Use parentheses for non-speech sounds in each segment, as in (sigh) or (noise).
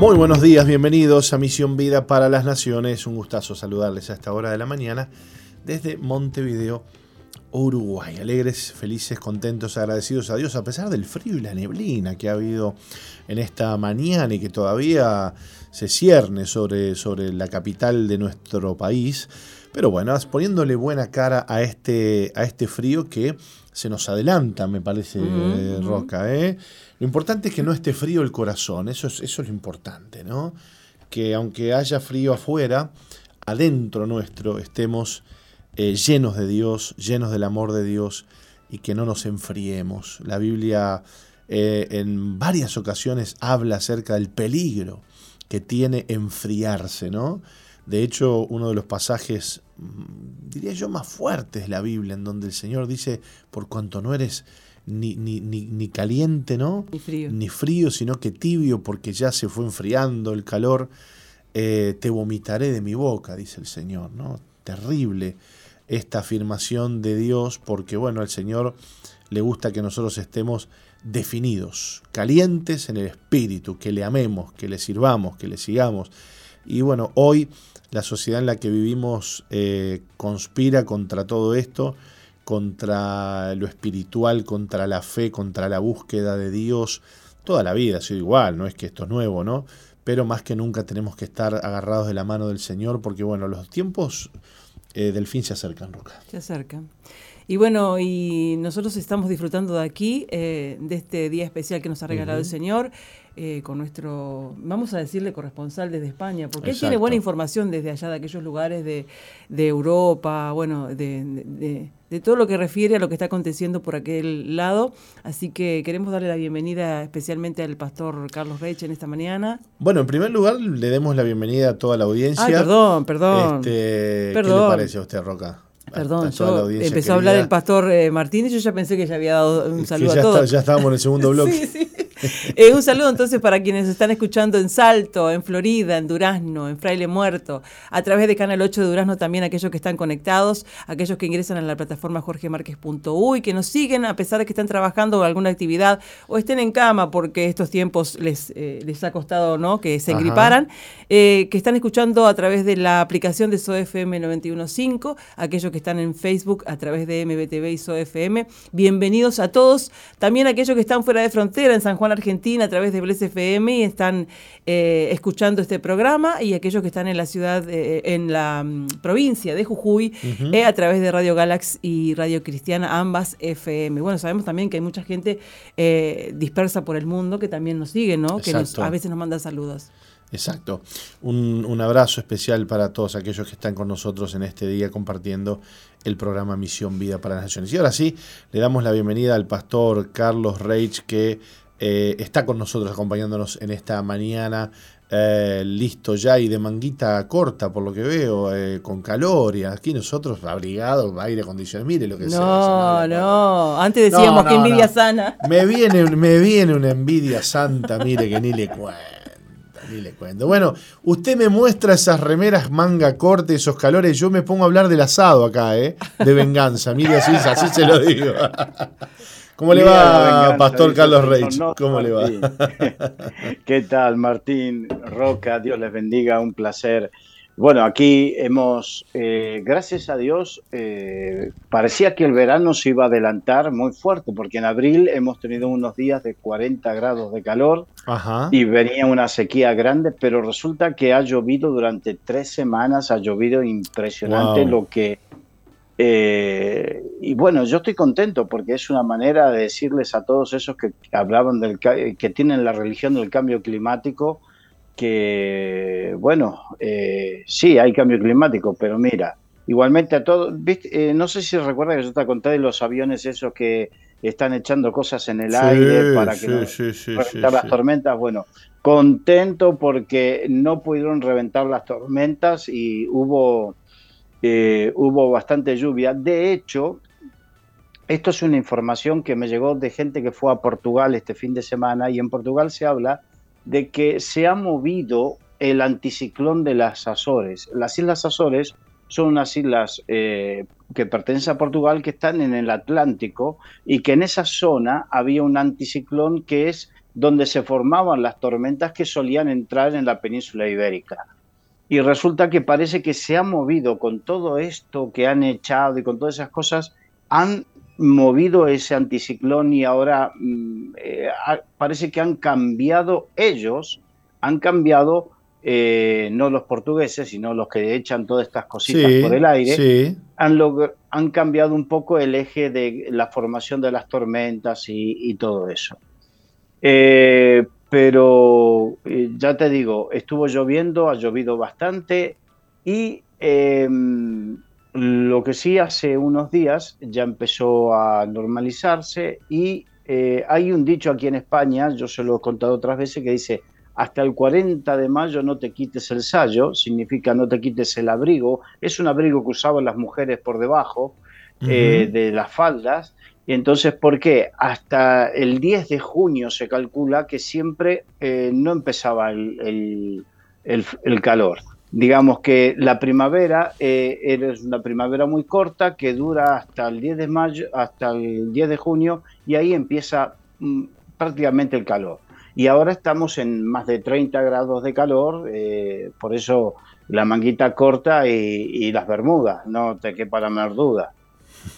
Muy buenos días, bienvenidos a Misión Vida para las Naciones. Un gustazo saludarles a esta hora de la mañana desde Montevideo, Uruguay. Alegres, felices, contentos, agradecidos a Dios a pesar del frío y la neblina que ha habido en esta mañana y que todavía se cierne sobre, sobre la capital de nuestro país. Pero bueno, poniéndole buena cara a este, a este frío que se nos adelanta, me parece, Roca. ¿eh? Lo importante es que no esté frío el corazón, eso es, eso es lo importante, ¿no? Que aunque haya frío afuera, adentro nuestro estemos eh, llenos de Dios, llenos del amor de Dios y que no nos enfriemos. La Biblia eh, en varias ocasiones habla acerca del peligro que tiene enfriarse, ¿no? De hecho, uno de los pasajes, mm, diría yo, más fuertes de la Biblia, en donde el Señor dice, por cuanto no eres ni, ni, ni, caliente, ¿no? Ni frío. Ni frío, sino que tibio, porque ya se fue enfriando el calor, eh, te vomitaré de mi boca, dice el Señor, ¿no? Terrible esta afirmación de Dios, porque bueno, al Señor le gusta que nosotros estemos definidos, calientes en el espíritu, que le amemos, que le sirvamos, que le sigamos. Y bueno, hoy la sociedad en la que vivimos eh, conspira contra todo esto, contra lo espiritual, contra la fe, contra la búsqueda de Dios. Toda la vida ha sido igual, no es que esto es nuevo, ¿no? Pero más que nunca tenemos que estar agarrados de la mano del Señor porque, bueno, los tiempos eh, del fin se acercan, Roca. Se acercan. Y bueno, y nosotros estamos disfrutando de aquí, eh, de este día especial que nos ha regalado el Señor. Eh, con nuestro, vamos a decirle, corresponsal desde España, porque él tiene buena información desde allá de aquellos lugares de, Europa, bueno, de, todo lo que refiere a lo que está aconteciendo por aquel lado. Así que queremos darle la bienvenida especialmente al pastor Carlos Reich en esta mañana. Bueno, en primer lugar, le demos la bienvenida a toda la audiencia. perdón, perdón. Este, ¿Qué le parece a usted, Roca? Perdón, yo empezó a hablar el pastor eh, Martínez y yo ya pensé que ya había dado un saludo a todos. ya estábamos en el segundo (laughs) bloque. sí, sí. (laughs) Eh, un saludo entonces para quienes están escuchando en Salto, en Florida, en Durazno, en Fraile Muerto, a través de Canal 8 de Durazno también aquellos que están conectados, aquellos que ingresan a la plataforma jorgemarquez.uy, que nos siguen a pesar de que están trabajando en alguna actividad o estén en cama porque estos tiempos les, eh, les ha costado no que se engriparan, eh, que están escuchando a través de la aplicación de SOFM 915, aquellos que están en Facebook a través de MBTV y SOFM. Bienvenidos a todos, también aquellos que están fuera de frontera en San Juan Argentina a través de Bles FM y están eh, escuchando este programa y aquellos que están en la ciudad, eh, en la mm, provincia de Jujuy, eh, a través de Radio Galax y Radio Cristiana, ambas FM. Bueno, sabemos también que hay mucha gente dispersa por el mundo que también nos sigue, ¿no? Que a veces nos manda saludos. Exacto. Un, un, abrazo especial para todos aquellos que están con nosotros en este día compartiendo el programa Misión Vida para las Naciones. Y ahora sí, le damos la bienvenida al pastor Carlos Reich, que eh, está con nosotros acompañándonos en esta mañana. Eh, listo ya y de manguita corta, por lo que veo, eh, con calor y aquí nosotros abrigados, aire acondicionado, mire lo que no, No, no, antes decíamos que envidia sana. Me viene, me viene una envidia santa, mire que ni le cuento. Ni le cuento. Bueno, usted me muestra esas remeras manga corta, esos calores. Yo me pongo a hablar del asado acá, ¿eh? De venganza. Mire, así, así se lo digo. (laughs) ¿Cómo le va, Pastor Carlos Reich? ¿Cómo le va? (laughs) ¿Qué tal, Martín Roca? Dios les bendiga, un placer. Bueno, aquí hemos, eh, gracias a Dios, eh, parecía que el verano se iba a adelantar muy fuerte, porque en abril hemos tenido unos días de 40 grados de calor y venía una sequía grande, pero resulta que ha llovido durante tres semanas, ha llovido impresionante lo que eh, y bueno, yo estoy contento porque es una manera de decirles a todos esos que hablaban del que tienen la religión del cambio climático que, bueno, eh, sí, hay cambio climático, pero mira, igualmente a todos, eh, no sé si recuerda que yo te conté de los aviones esos que están echando cosas en el aire para que no reventar las tormentas. Bueno, contento porque no pudieron reventar las tormentas y hubo, eh, hubo bastante lluvia. De hecho, esto es una información que me llegó de gente que fue a Portugal este fin de semana y en Portugal se habla de que se ha movido el anticiclón de las Azores. Las Islas Azores son unas islas eh, que pertenecen a Portugal que están en el Atlántico y que en esa zona había un anticiclón que es donde se formaban las tormentas que solían entrar en la península ibérica. Y resulta que parece que se ha movido con todo esto que han echado y con todas esas cosas, han movido ese anticiclón y ahora mm, eh, parece que han cambiado ellos, han cambiado eh, no los portugueses, sino los que echan todas estas cositas por el aire, han, han, cambiado un poco el eje de la formación de las tormentas y, todo eso. Eh, pero ya te digo, estuvo lloviendo, ha llovido bastante y em, lo que sí, hace unos días ya empezó a normalizarse y eh, hay un dicho aquí en España, yo se lo he contado otras veces, que dice, hasta el 40 de mayo no te quites el sallo, significa no te quites el abrigo, es un abrigo que usaban las mujeres por debajo eh, de las faldas, y entonces, ¿por qué? Hasta el 10 de junio se calcula que siempre eh, no empezaba el calor digamos que la primavera eh, es una primavera muy corta que dura hasta el 10 de mayo, hasta el 10 de junio y ahí empieza mm, prácticamente el calor. Y ahora estamos en más de 30 grados de calor, eh, por eso la manguita corta y, las bermudas, no te quepa la menor duda.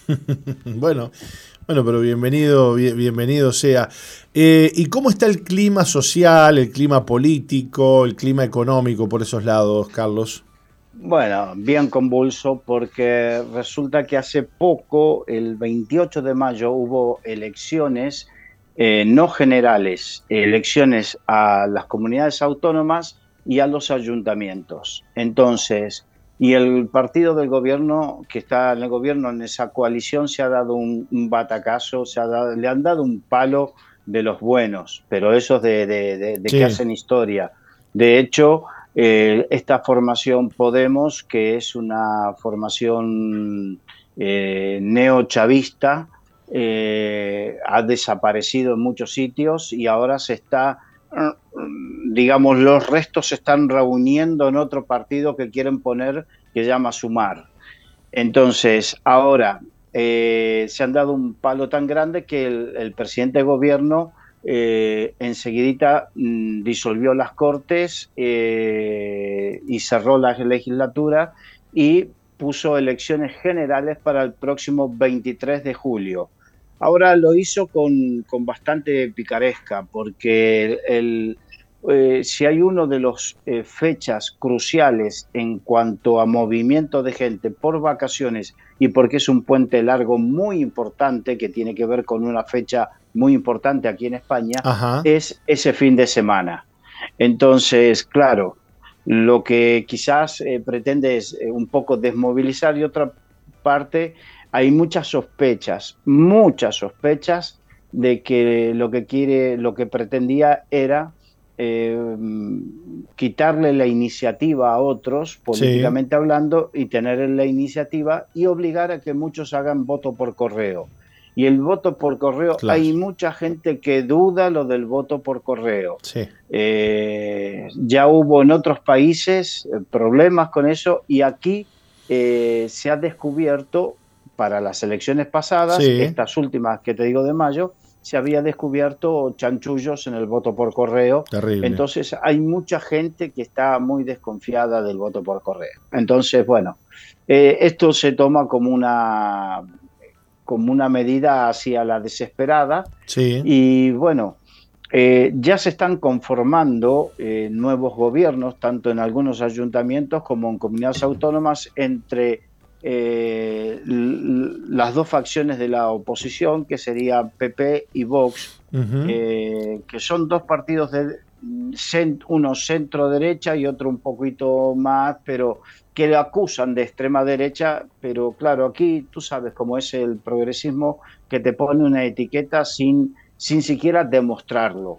(laughs) bueno, bueno, pero bienvenido, bienvenido sea. Eh, ¿Y cómo está el clima social, el clima político, el clima económico por esos lados, Carlos? Bueno, bien convulso porque resulta que hace poco, el 28 de mayo, hubo elecciones eh, no generales, elecciones a las comunidades autónomas y a los ayuntamientos. Entonces, y el partido del gobierno, que está en el gobierno, en esa coalición, se ha dado un, batacazo, se ha dado, le han dado un palo de los buenos, pero esos de, que hacen historia. De hecho, eh, esta formación Podemos, que es una formación eh, neochavista, eh, ha desaparecido en muchos sitios y ahora se está digamos, los restos se están reuniendo en otro partido que quieren poner que llama Sumar. Entonces, ahora eh, se han dado un palo tan grande que el, presidente de gobierno eh, enseguidita mm, disolvió las cortes eh, y cerró la legislatura y puso elecciones generales para el próximo 23 de julio. Ahora lo hizo con, bastante picaresca, porque el, eh, si hay uno de las eh, fechas cruciales en cuanto a movimiento de gente por vacaciones y porque es un puente largo muy importante que tiene que ver con una fecha muy importante aquí en España, es ese fin de semana. Entonces, claro, lo que quizás eh, pretende es un poco desmovilizar y otra parte hay muchas sospechas, muchas sospechas de que lo que quiere, lo que pretendía era eh, quitarle la iniciativa a otros, políticamente hablando, y tener la iniciativa y obligar a que muchos hagan voto por correo. Y el voto por correo, hay mucha gente que duda lo del voto por correo. Eh, ya hubo en otros países eh, problemas con eso y aquí se ha descubierto para las elecciones pasadas, estas últimas que te digo de mayo, se había descubierto chanchullos en el voto por correo. Entonces hay mucha gente que está muy desconfiada del voto por correo. Entonces, bueno, eh, esto se toma como una, como una medida hacia la desesperada. Y bueno, eh, ya se están conformando eh, nuevos gobiernos, tanto en algunos ayuntamientos como en comunidades autónomas, entre eh, las dos facciones de la oposición, que serían PP y Vox, eh, que son dos partidos de, uno centro derecha y otro un poquito más, pero que le acusan de extrema derecha, pero claro, aquí tú sabes cómo es el progresismo que te pone una etiqueta sin, sin siquiera demostrarlo,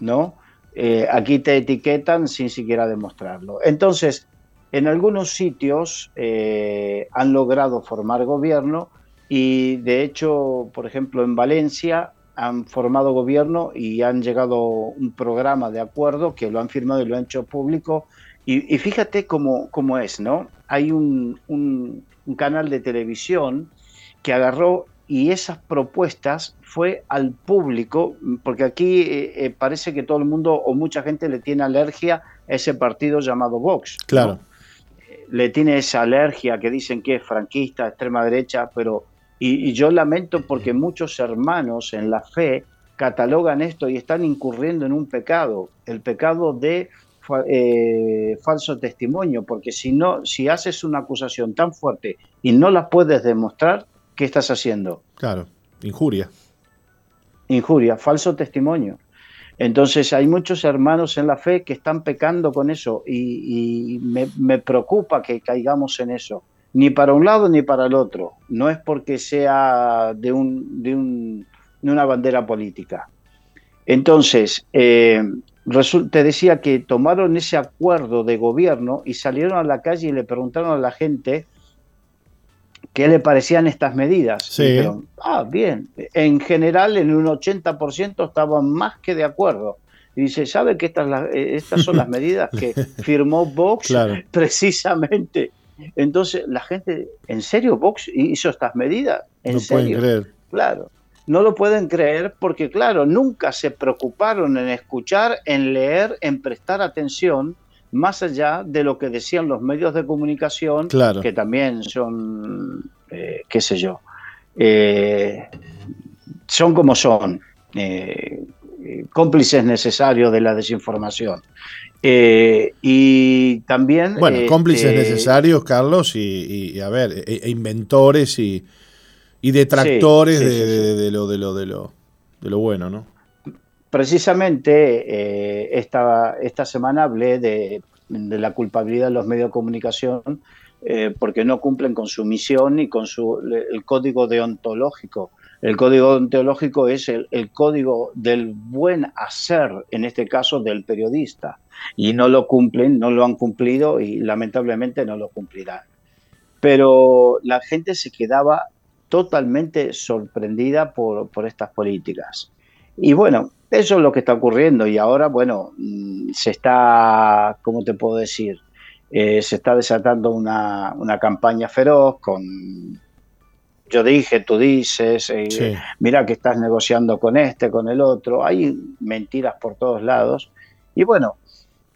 ¿no? Eh, aquí te etiquetan sin siquiera demostrarlo. Entonces, en algunos sitios eh, han logrado formar gobierno y de hecho, por ejemplo, en Valencia han formado gobierno y han llegado un programa de acuerdo que lo han firmado y lo han hecho público. Y, fíjate cómo, cómo, es, ¿no? Hay un, un, canal de televisión que agarró y esas propuestas fue al público, porque aquí eh, eh, parece que todo el mundo o mucha gente le tiene alergia a ese partido llamado Vox. Claro. Le tiene esa alergia que dicen que es franquista, extrema derecha, pero y, yo lamento porque muchos hermanos en la fe catalogan esto y están incurriendo en un pecado, el pecado de eh, falso testimonio, porque si no, si haces una acusación tan fuerte y no la puedes demostrar, ¿qué estás haciendo? Claro, injuria. Injuria, falso testimonio. Entonces hay muchos hermanos en la fe que están pecando con eso y, me, preocupa que caigamos en eso ni para un lado ni para el otro. No es porque sea de, un, de, un, una bandera política. Entonces, eh, te decía que tomaron ese acuerdo de gobierno y salieron a la calle y le preguntaron a la gente qué le parecían estas medidas. Sí. ah, bien. En general, en un 80% estaban más que de acuerdo. Y dice, ¿sabe que estas, eh, estas son las medidas que (laughs) firmó Vox precisamente entonces la gente, ¿en serio Vox hizo estas medidas? ¿En no pueden creer. Claro, no lo pueden creer porque, claro, nunca se preocuparon en escuchar, en leer, en prestar atención más allá de lo que decían los medios de comunicación, que también son, eh, qué sé yo, eh, son como son, eh, cómplices necesarios de la desinformación. Eh, y también... Bueno, cómplices necesarios, Carlos, y, a ver, e, e inventores y, detractores de, lo, de, lo, de, lo, de lo bueno, ¿no? Precisamente eh, esta, esta semana hablé de, la culpabilidad de los medios de comunicación eh, porque no cumplen con su misión y con su, el código deontológico el código ontológico es el, código del buen hacer, en este caso del periodista, y no lo cumplen, no lo han cumplido y lamentablemente no lo cumplirán. Pero la gente se quedaba totalmente sorprendida por, estas políticas. Y bueno, eso es lo que está ocurriendo y ahora, bueno, mm, se está, ¿cómo te puedo decir? Eh, se está desatando una, una campaña feroz con yo dije, tú dices, eh, mira que estás negociando con este, con el otro, hay mentiras por todos lados. Y bueno,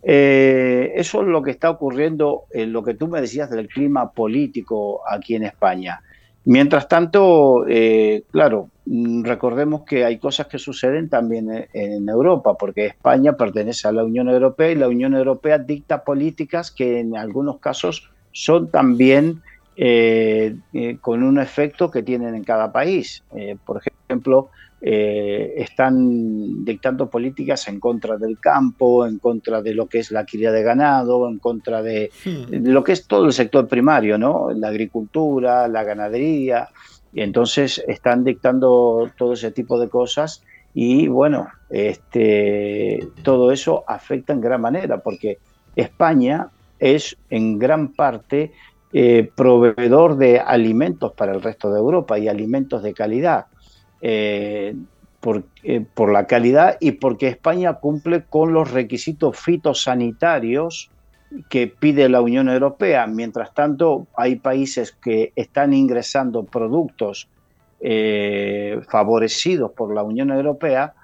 eh, eso es lo que está ocurriendo en lo que tú me decías del clima político aquí en España. Mientras tanto, eh, claro, mm, recordemos que hay cosas que suceden también en Europa, porque España pertenece a la Unión Europea y la Unión Europea dicta políticas que en algunos casos son también eh, eh, con un efecto que tienen en cada país. Por ejemplo, están dictando políticas en contra del campo, en contra de lo que es la cría de ganado, en contra de, hmm. lo que es todo el sector primario, ¿no? La agricultura, la ganadería. Y entonces están dictando todo ese tipo de cosas y bueno, este, todo eso afecta en gran manera porque España es en gran parte eh, proveedor de alimentos para el resto de Europa y alimentos de calidad. Eh, eh, por, la calidad y porque España cumple con los requisitos fitosanitarios que pide la Unión Europea. Mientras tanto, hay países que están ingresando productos favorecidos por la Unión Europea,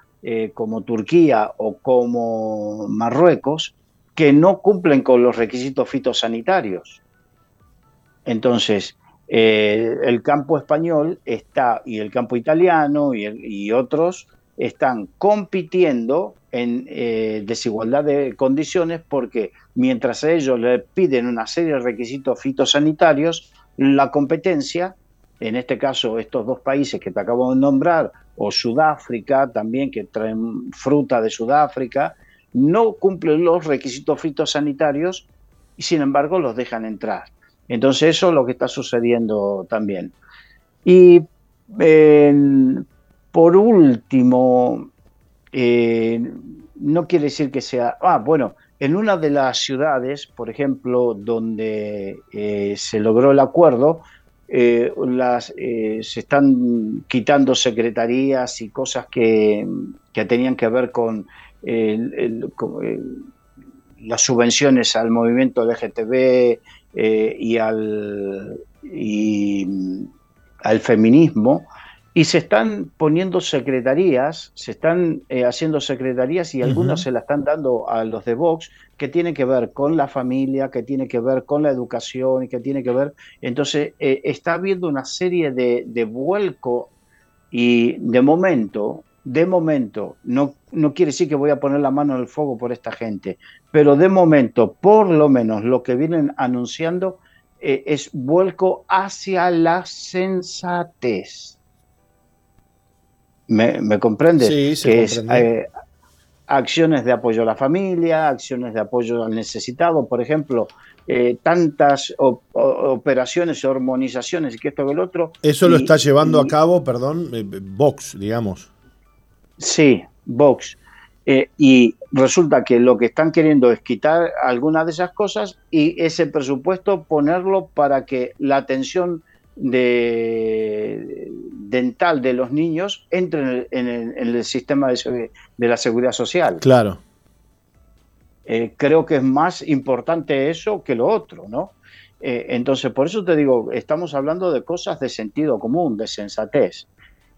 como Turquía o como Marruecos, que no cumplen con los requisitos fitosanitarios. Entonces, eh, el campo español está, y el campo italiano y, otros están compitiendo en eh, desigualdad de condiciones porque mientras ellos le piden una serie de requisitos fitosanitarios, la competencia, en este caso estos dos países que te acabo de nombrar, o Sudáfrica también, que traen fruta de Sudáfrica, no cumplen los requisitos fitosanitarios y sin embargo los dejan entrar. Entonces eso es lo que está sucediendo también. Y por último, eh, no quiere decir que sea... Ah, bueno, en una de las ciudades, por ejemplo, donde eh, se logró el acuerdo, eh, las, se están quitando secretarías y cosas que, tenían que ver con, las subvenciones al movimiento LGTB y, al, y al feminismo y se están poniendo secretarías, se están eh, haciendo secretarías y algunas se las están dando a los de Vox, que tienen que ver con la familia, que tiene que ver con la educación que tiene que ver. Entonces, eh, está habiendo una serie de, de, vuelco y de momento, de momento, no, no quiere decir que voy a poner la mano en el fuego por esta gente, pero de momento, por lo menos lo que vienen anunciando eh, es vuelco hacia la sensatez. ¿Me, me comprende? Sí, que es eh, acciones de apoyo a la familia, acciones de apoyo al necesitado, por ejemplo, eh, tantas operaciones, hormonizaciones y que esto que el otro. Eso lo está llevando a cabo, perdón, Vox, digamos. Sí, Vox. Eh, y resulta que lo que están queriendo es quitar algunas de esas cosas y ese presupuesto ponerlo para que la atención de, dental de los niños entre en el, sistema de, la seguridad social. Claro. Eh, creo que es más importante eso que lo otro, ¿no? Eh, entonces, por eso te digo, estamos hablando de cosas de sentido común, de sensatez.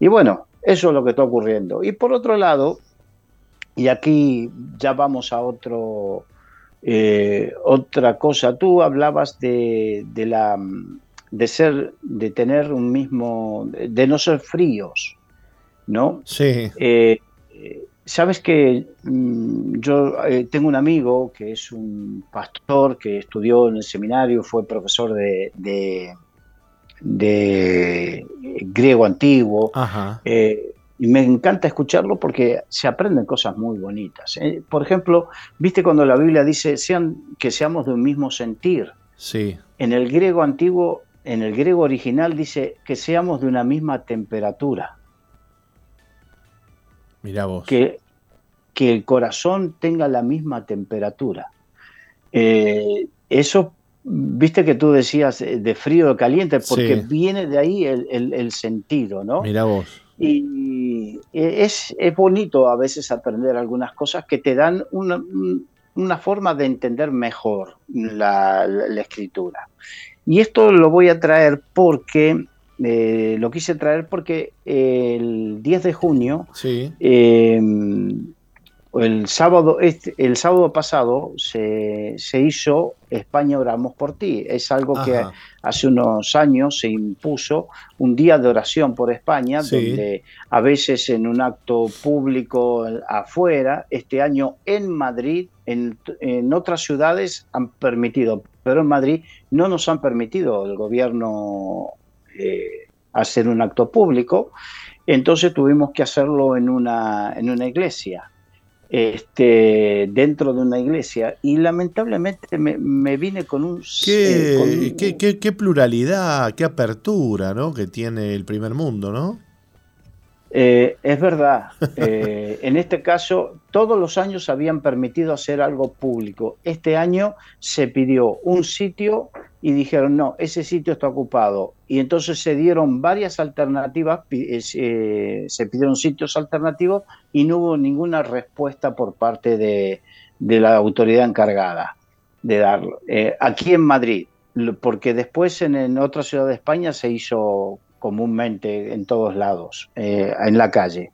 Y bueno, eso es lo que está ocurriendo. Y por otro lado, y aquí ya vamos a otro, eh, otra cosa. Tú hablabas de, la de ser, de tener un mismo, de no ser fríos, ¿no? Sí. Eh, Sabes que mm, yo eh, tengo un amigo que es un pastor que estudió en el seminario, fue profesor de, de, griego antiguo. Ajá. Y me encanta escucharlo porque se aprenden cosas muy bonitas. ¿eh? Por ejemplo, viste cuando la Biblia dice sean, que seamos de un mismo sentir. Sí. En el griego antiguo, en el griego original dice que seamos de una misma temperatura. Mira vos. Que, que el corazón tenga la misma temperatura. Eh, eso, viste que tú decías eh, de frío o caliente, porque viene de ahí el, el sentido, ¿no? Mira vos. Y es, bonito a veces aprender algunas cosas que te dan una, forma de entender mejor la, escritura. Y esto lo voy a traer porque, eh, lo quise traer porque el 10 de junio sí. Em, el sábado, este, el sábado pasado se, hizo España Oramos por ti. Es algo que hace unos años se impuso un día de oración por España, donde a veces en un acto público afuera, este año en Madrid, en, otras ciudades han permitido, pero en Madrid no nos han permitido el gobierno eh, hacer un acto público. Entonces tuvimos que hacerlo en una, en una iglesia este, dentro de una iglesia y lamentablemente me, vine con un... Qué, qué, qué, pluralidad, qué apertura ¿no? que tiene el primer mundo, ¿no? Eh, es verdad, eh, en este caso todos los años habían permitido hacer algo público. Este año se pidió un sitio y dijeron, no, ese sitio está ocupado. Y entonces se dieron varias alternativas, eh, se pidieron sitios alternativos y no hubo ninguna respuesta por parte de, la autoridad encargada de darlo. aquí en Madrid, porque después en, en otra ciudad de España se hizo comúnmente en todos lados, eh, en la calle.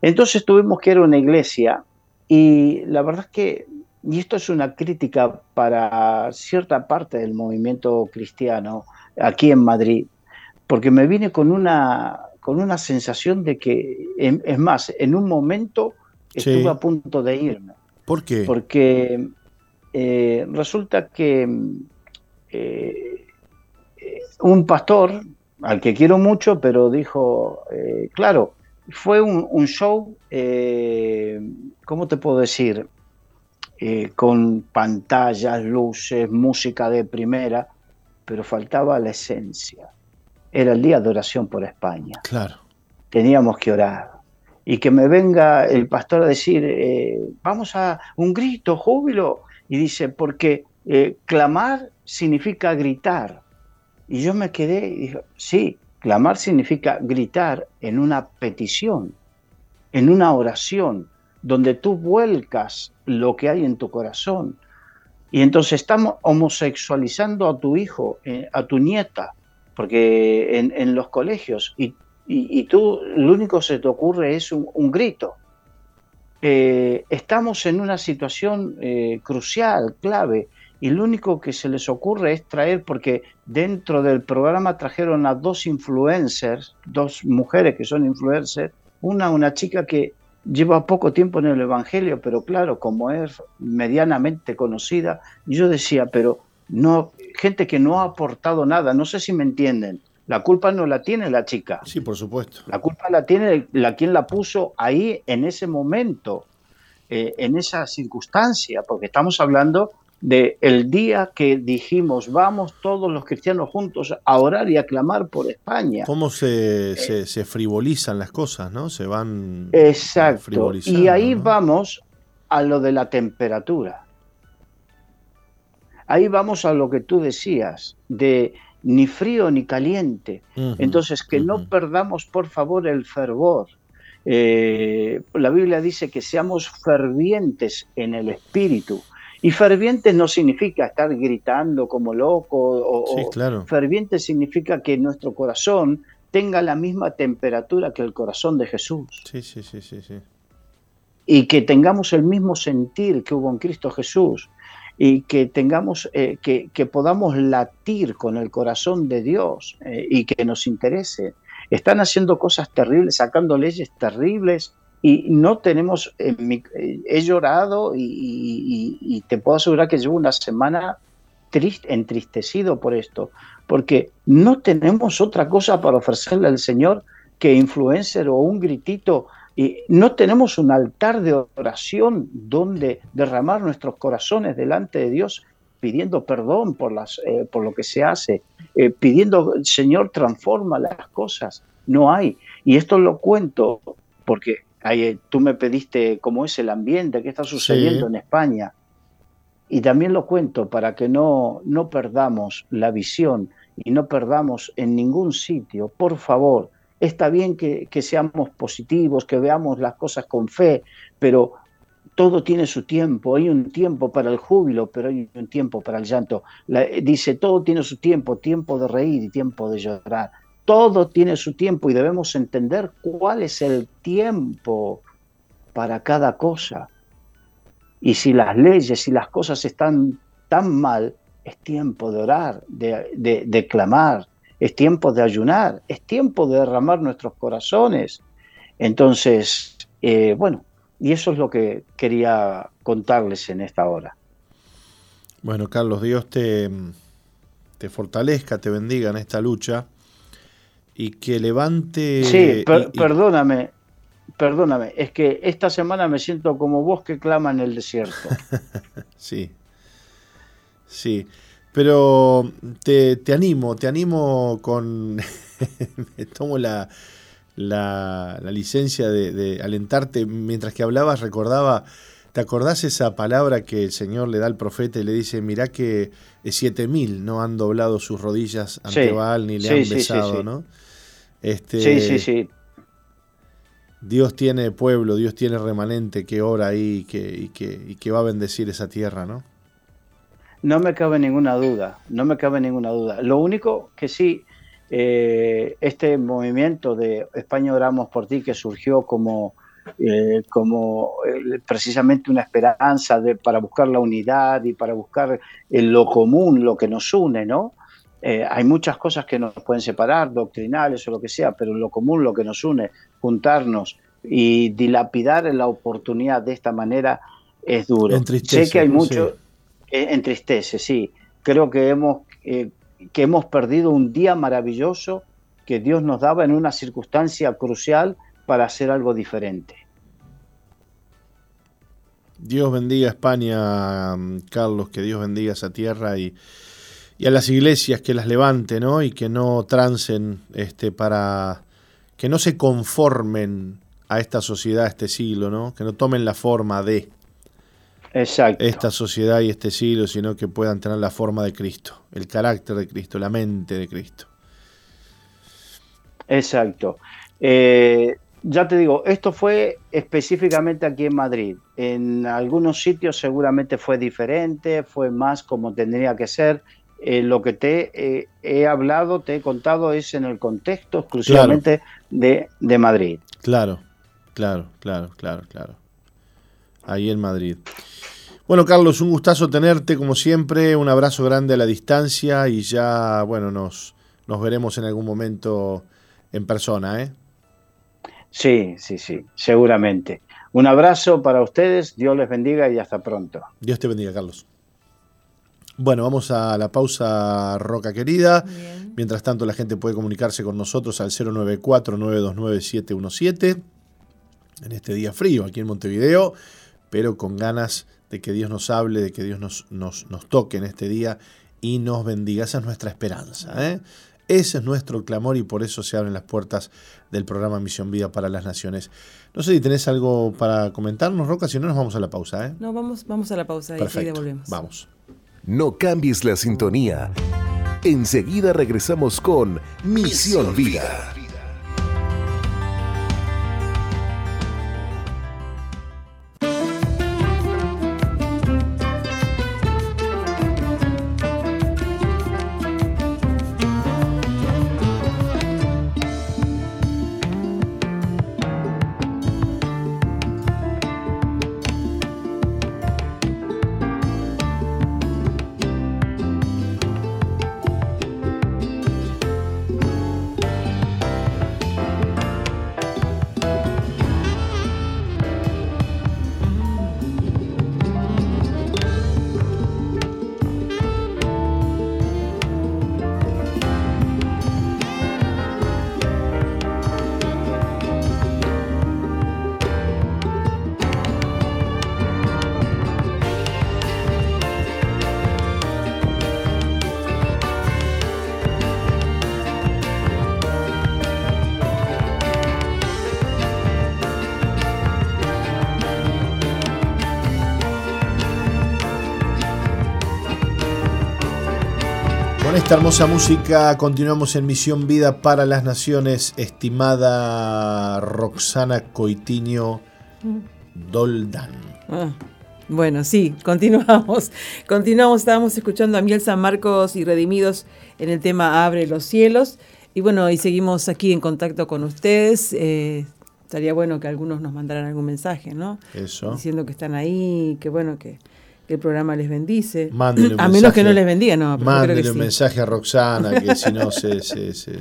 Entonces tuvimos que ir a una iglesia y la verdad es que, y esto es una crítica para cierta parte del movimiento cristiano aquí en Madrid, porque me vine con una, con una sensación de que, es más, en un momento estuve a punto de irme. ¿Por qué? Porque eh, resulta que eh, un pastor al que quiero mucho, pero dijo, eh, claro, fue un, show, eh, ¿cómo te puedo decir? eh, con pantallas, luces, música de primera, pero faltaba la esencia. Era el día de oración por España. Claro. Teníamos que orar. Y que me venga el pastor a decir, vamos a un grito, júbilo. Y dice, porque clamar significa gritar. Y yo me quedé y dije, sí, clamar significa gritar en una petición, en una oración, donde tú vuelcas lo que hay en tu corazón. Y entonces estamos homosexualizando a tu hijo, eh, a tu nieta, porque en, los colegios, y, tú lo único que se te ocurre es un, grito. Eh, estamos en una situación eh, crucial, clave, y lo único que se les ocurre es traer, porque dentro del programa trajeron a dos influencers, dos mujeres que son influencers, una, una chica que lleva poco tiempo en el Evangelio, pero claro, como es medianamente conocida, yo decía, pero no, gente que no ha aportado nada, no sé si me entienden. La culpa no la tiene la chica. Sí, por supuesto. La culpa la tiene la quien la puso ahí en ese momento, eh, en esa circunstancia, porque estamos hablando de el día que dijimos vamos todos los cristianos juntos a orar y a clamar por España. ¿Cómo se, eh, se, frivolizan las cosas, no? Se van Exacto. Y ahí vamos a lo de la temperatura. Ahí vamos a lo que tú decías, de ni frío ni caliente. Entonces, que no perdamos, por favor, el fervor. Eh, la Biblia dice que seamos fervientes en el espíritu. Y ferviente no significa estar gritando como loco, o, ferviente significa que nuestro corazón tenga la misma temperatura que el corazón de Jesús. Sí, sí, sí, sí, sí. Y que tengamos el mismo sentir que hubo en Cristo Jesús y que tengamos, eh, que, podamos latir con el corazón de Dios eh, y que nos interese. Están haciendo cosas terribles, sacando leyes terribles y no tenemos, he llorado y, te puedo asegurar que llevo una semana triste, entristecido por esto, porque no tenemos otra cosa para ofrecerle al Señor que influencer o un gritito. Y no tenemos un altar de oración donde derramar nuestros corazones delante de Dios pidiendo perdón por, las, eh, por lo que se hace, eh, pidiendo, Señor, transforma las cosas. No hay. Y esto lo cuento porque eh, tú me pediste cómo es el ambiente, qué está sucediendo en España. Y también lo cuento para que no, no perdamos la visión y no perdamos en ningún sitio. Por favor, está bien que, seamos positivos, que veamos las cosas con fe, pero todo tiene su tiempo. Hay un tiempo para el júbilo, pero hay un tiempo para el llanto. dice, todo tiene su tiempo, tiempo de reír y tiempo de llorar todo tiene su tiempo y debemos entender cuál es el tiempo para cada cosa. Y si las leyes y las cosas están tan mal, es tiempo de orar, de, clamar, es tiempo de ayunar, es tiempo de derramar nuestros corazones. Entonces, eh, bueno, y eso es lo que quería contarles en esta hora. Bueno, Carlos, Dios te, te fortalezca, te bendiga en esta lucha y que levante... Sí, perdóname, perdóname, es que esta semana me siento como vos que clama en el desierto. (laughs) sí, sí, pero te, animo, te animo con... (laughs) me tomo la, la, licencia de, alentarte. Mientras que hablabas recordaba... ¿Te acordás esa palabra que el Señor le da al profeta y le dice, mirá que siete mil no han doblado sus rodillas ante Baal ni le han besado, ¿no? Este, sí, sí, sí. Dios tiene pueblo, Dios tiene remanente que ora ahí y que, y que, va a bendecir esa tierra, ¿no? No me cabe ninguna duda, no me cabe ninguna duda. Lo único que sí, eh, este movimiento de España oramos por ti que surgió como, eh, como eh, precisamente una esperanza de, para buscar la unidad y para buscar lo común, lo que nos une, ¿no? Eh, hay muchas cosas que nos pueden separar, doctrinales o lo que sea, pero lo común, lo que nos une, juntarnos y dilapidar la oportunidad de esta manera es duro. sé que hay mucho, eh, entristece, sí. Creo que hemos, eh, que hemos perdido un día maravilloso que Dios nos daba en una circunstancia crucial para hacer algo diferente. Dios bendiga a España, Carlos, que Dios bendiga esa tierra y, y a las iglesias que las levante, ¿no? Y que no trancen este, para que no se conformen a esta sociedad, a este siglo, ¿no? Que no tomen la forma de Exacto. esta sociedad y este siglo, sino que puedan tener la forma de Cristo, el carácter de Cristo, la mente de Cristo. Exacto. Eh, ya te digo, esto fue específicamente aquí en Madrid. En algunos sitios seguramente fue diferente, fue más como tendría que ser. Eh, lo que te eh, he hablado, te he contado, es en el contexto exclusivamente de, de Madrid. Claro, claro, claro, claro, claro. Ahí en Madrid. Bueno, Carlos, un gustazo tenerte como siempre. Un abrazo grande a la distancia y ya, bueno, nos, nos veremos en algún momento en persona, ¿eh? Sí, sí, sí, seguramente. Un abrazo para ustedes, Dios les bendiga y hasta pronto. Dios te bendiga, Carlos. Bueno, vamos a la pausa, Roca querida. Bien. Mientras tanto, la gente puede comunicarse con nosotros al 094-929-717 en este día frío aquí en Montevideo, pero con ganas de que Dios nos hable, de que Dios nos, nos, nos toque en este día y nos bendiga. Esa es nuestra esperanza. ¿eh? Ese es nuestro clamor y por eso se abren las puertas del programa Misión Vida para las Naciones. No sé si tenés algo para comentarnos, Roca, si no nos vamos a la pausa. ¿eh? No, vamos, vamos a la pausa y Perfecto. volvemos. Vamos. No cambies la sintonía. Enseguida regresamos con Misión Vida. Esta hermosa música continuamos en Misión Vida para las Naciones, estimada Roxana Coitiño Doldán. Ah, bueno, sí, continuamos. (laughs) Continuamos, estábamos escuchando a Miel San Marcos y Redimidos en el tema Abre los cielos. Y bueno, y seguimos aquí en contacto con ustedes. Eh, estaría bueno que algunos nos mandaran algún mensaje, ¿no? Eso. Diciendo que están ahí, que bueno, que, que el programa les bendice. Mándenle a menos mensaje. que no les bendiga, no. yo creo que un sí. mensaje a Roxana que si no se, se, se,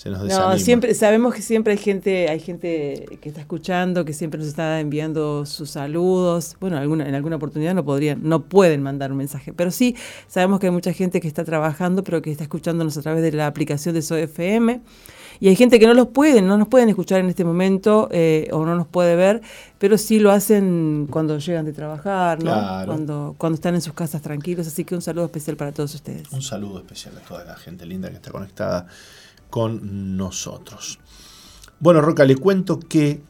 se nos desanima. No, siempre sabemos que siempre hay gente, hay gente que está escuchando, que siempre nos está enviando sus saludos. Bueno, alguna, en alguna oportunidad no podrían, no pueden mandar un mensaje, pero sí sabemos que hay mucha gente que está trabajando, pero que está escuchándonos a través de la aplicación de SOFM. Y hay gente que no los pueden, no nos pueden escuchar en este momento eh, o no nos puede ver, pero sí lo hacen cuando llegan de trabajar, ¿no? Claro. Cuando, cuando están en sus casas tranquilos. Así que un saludo especial para todos ustedes. Un saludo especial a toda la gente linda que está conectada con nosotros. Bueno, Roca, le cuento que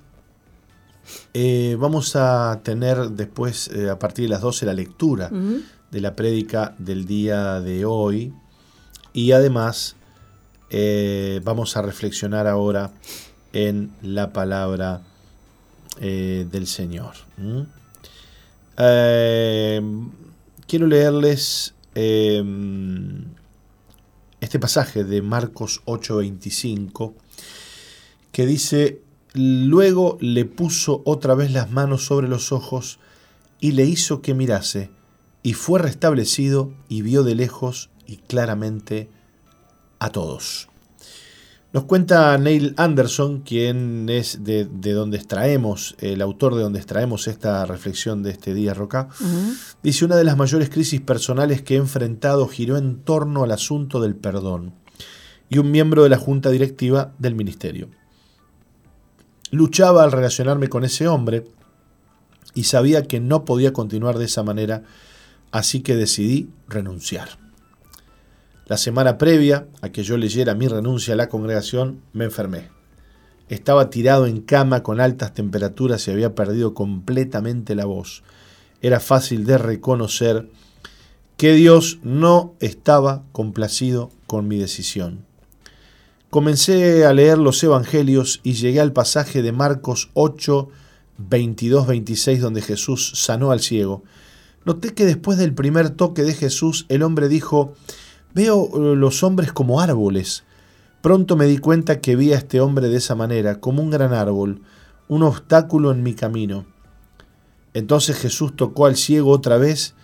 eh, vamos a tener después, eh, a partir de las 12, la lectura de la prédica del día de hoy. Y además eh, vamos a reflexionar ahora en la palabra del Señor. quiero leerles este pasaje de Marcos 8:25 que dice, luego le puso otra vez las manos sobre los ojos y le hizo que mirase, y fue restablecido y vio de lejos y claramente a todos. Nos cuenta Neil Anderson, quien es de, de donde extraemos, el autor de donde extraemos esta reflexión de este día, Roca. Ujú. Dice, una de las mayores crisis personales que he enfrentado giró en torno al asunto del perdón y un miembro de la junta directiva del ministerio. Luchaba al relacionarme con ese hombre y sabía que no podía continuar de esa manera, así que decidí renunciar. La semana previa a que yo leyera mi renuncia a la congregación, me enfermé. Estaba tirado en cama con altas temperaturas y había perdido completamente la voz. Era fácil de reconocer que Dios no estaba complacido con mi decisión. Comencé a leer los Evangelios y llegué al pasaje de Marcos 8, 22, 26, donde Jesús sanó al ciego. Noté que después del primer toque de Jesús, el hombre dijo, Veo eh, los hombres como árboles. Pronto me di cuenta que vi a este hombre de esa manera, como un gran árbol, un obstáculo en mi camino. Entonces Jesús tocó al ciego otra vez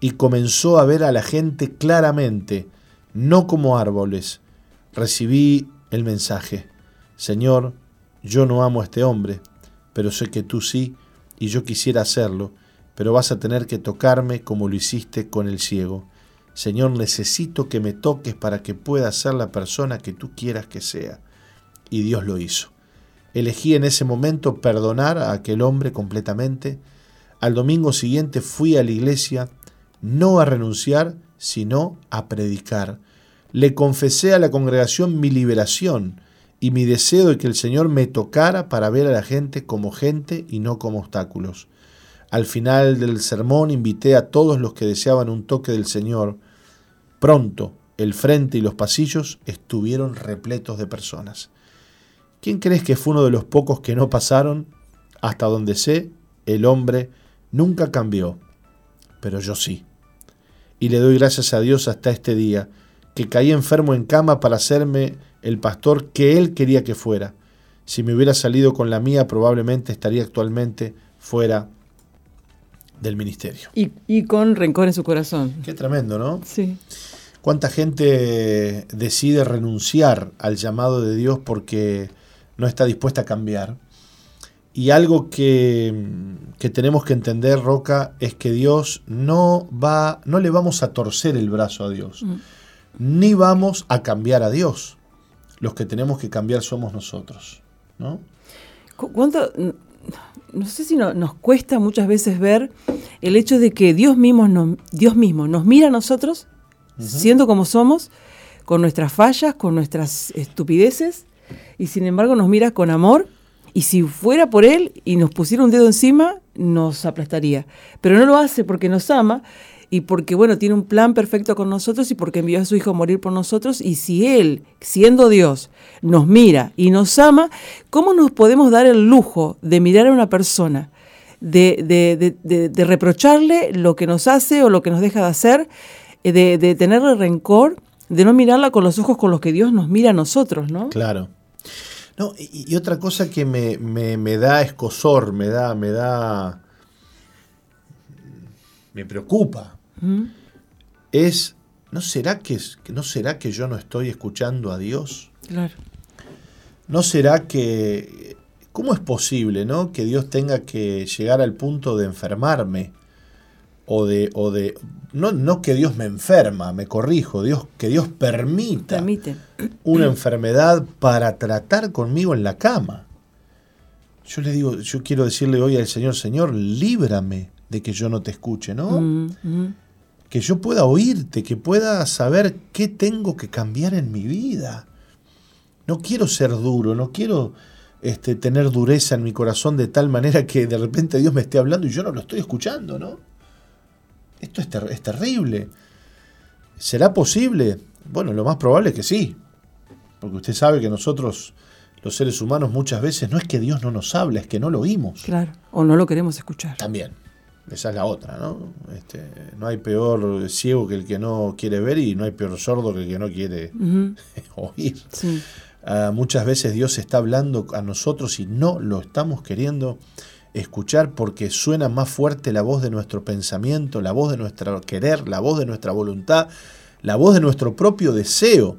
y comenzó a ver a la gente claramente, no como árboles. Recibí el mensaje, Señor, yo no amo a este hombre, pero sé que tú sí, y yo quisiera hacerlo, pero vas a tener que tocarme como lo hiciste con el ciego. Señor, necesito que me toques para que pueda ser la persona que tú quieras que sea. Y Dios lo hizo. Elegí en ese momento perdonar a aquel hombre completamente. Al domingo siguiente fui a la iglesia, no a renunciar, sino a predicar. Le confesé a la congregación mi liberación y mi deseo de que el Señor me tocara para ver a la gente como gente y no como obstáculos. Al final del sermón invité a todos los que deseaban un toque del Señor Pronto el frente y los pasillos estuvieron repletos de personas. ¿Quién crees que fue uno de los pocos que no pasaron? Hasta donde sé, el hombre nunca cambió, pero yo sí. Y le doy gracias a Dios hasta este día, que caí enfermo en cama para hacerme el pastor que él quería que fuera. Si me hubiera salido con la mía, probablemente estaría actualmente fuera del ministerio. Y, con rencor en su corazón. Qué tremendo, ¿no? Sí. ¿Cuánta gente decide renunciar al llamado de Dios porque no está dispuesta a cambiar? Y algo que, que, tenemos que entender, Roca, es que Dios no va, no le vamos a torcer el brazo a Dios, mm. ni vamos a cambiar a Dios. Los que tenemos que cambiar somos nosotros, ¿no? ¿Cuánto, no sé si nos cuesta muchas veces ver el hecho de que Dios mismo, nos, Dios mismo nos mira a nosotros, siendo como somos, con nuestras fallas, con nuestras estupideces, y sin embargo nos mira con amor, y si fuera por Él y nos pusiera un dedo encima, nos aplastaría. Pero no lo hace porque nos ama y porque, bueno, tiene un plan perfecto con nosotros y porque envió a su Hijo a morir por nosotros. Y si Él, siendo Dios, nos mira y nos ama, ¿cómo nos podemos dar el lujo de mirar a una persona, de, de, reprocharle lo que nos hace o lo que nos deja de hacer, eh, de, tenerle rencor, de no mirarla con los ojos con los que Dios nos mira a nosotros, ¿no? Claro. No, y, otra cosa que me, me, me da escosor, me da, me da me preocupa es, ¿no será que, ¿no será que yo no estoy escuchando a Dios? Claro. ¿No será que, cómo es posible, ¿no? Que Dios tenga que llegar al punto de enfermarme? O de, o de no, no que Dios me enferma, me corrijo, Dios, que Dios permita Permite. una enfermedad para tratar conmigo en la cama. Yo le digo, yo quiero decirle hoy al Señor, Señor, líbrame de que yo no te escuche, ¿no? Mm, mm que yo pueda oírte, que pueda saber qué tengo que cambiar en mi vida. No quiero ser duro, no quiero este, tener dureza en mi corazón de tal manera que de repente Dios me esté hablando y yo no lo estoy escuchando, ¿no? Esto es, es terrible. ¿Será posible? Bueno, lo más probable es que sí. Porque usted sabe que nosotros, los seres humanos, muchas veces no es que Dios no nos habla, es que no lo oímos. Claro, o no lo queremos escuchar. También. Esa es la otra, ¿no? Este, no hay peor ciego que el que no quiere ver y no hay peor sordo que el que no quiere (laughs) oír. Ah, muchas veces Dios está hablando a nosotros y no lo estamos queriendo escuchar porque suena más fuerte la voz de nuestro pensamiento, la voz de nuestro querer, la voz de nuestra voluntad, la voz de nuestro propio deseo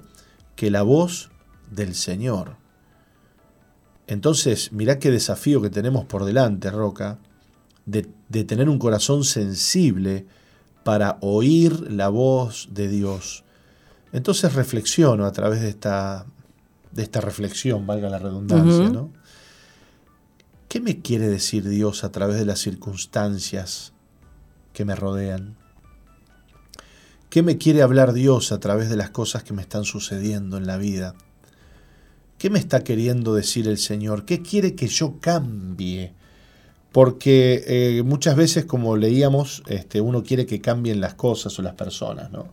que la voz del Señor. Entonces, mirá qué desafío que tenemos por delante, Roca, de, tener un corazón sensible para oír la voz de Dios. Entonces reflexiono a través de esta, de esta reflexión, valga la redundancia, ¿no? ¿Qué me quiere decir Dios a través de las circunstancias que me rodean? ¿Qué me quiere hablar Dios a través de las cosas que me están sucediendo en la vida? ¿Qué me está queriendo decir el Señor? ¿Qué quiere que yo cambie? Porque eh, muchas veces, como leíamos, este, uno quiere que cambien las cosas o las personas, ¿no?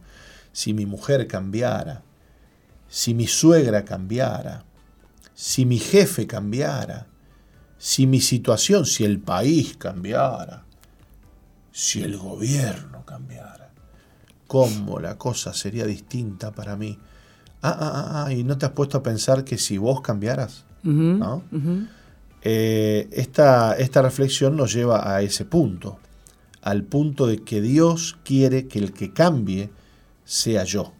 Si mi mujer cambiara, si mi suegra cambiara, si mi jefe cambiara, si mi situación, si el país cambiara, si el gobierno cambiara, cómo la cosa sería distinta para mí. Ah, ah, ah, ah y no te has puesto a pensar que si vos cambiaras, ¿no? Eh, esta, esta reflexión nos lleva a ese punto, al punto de que Dios quiere que el que cambie sea yo.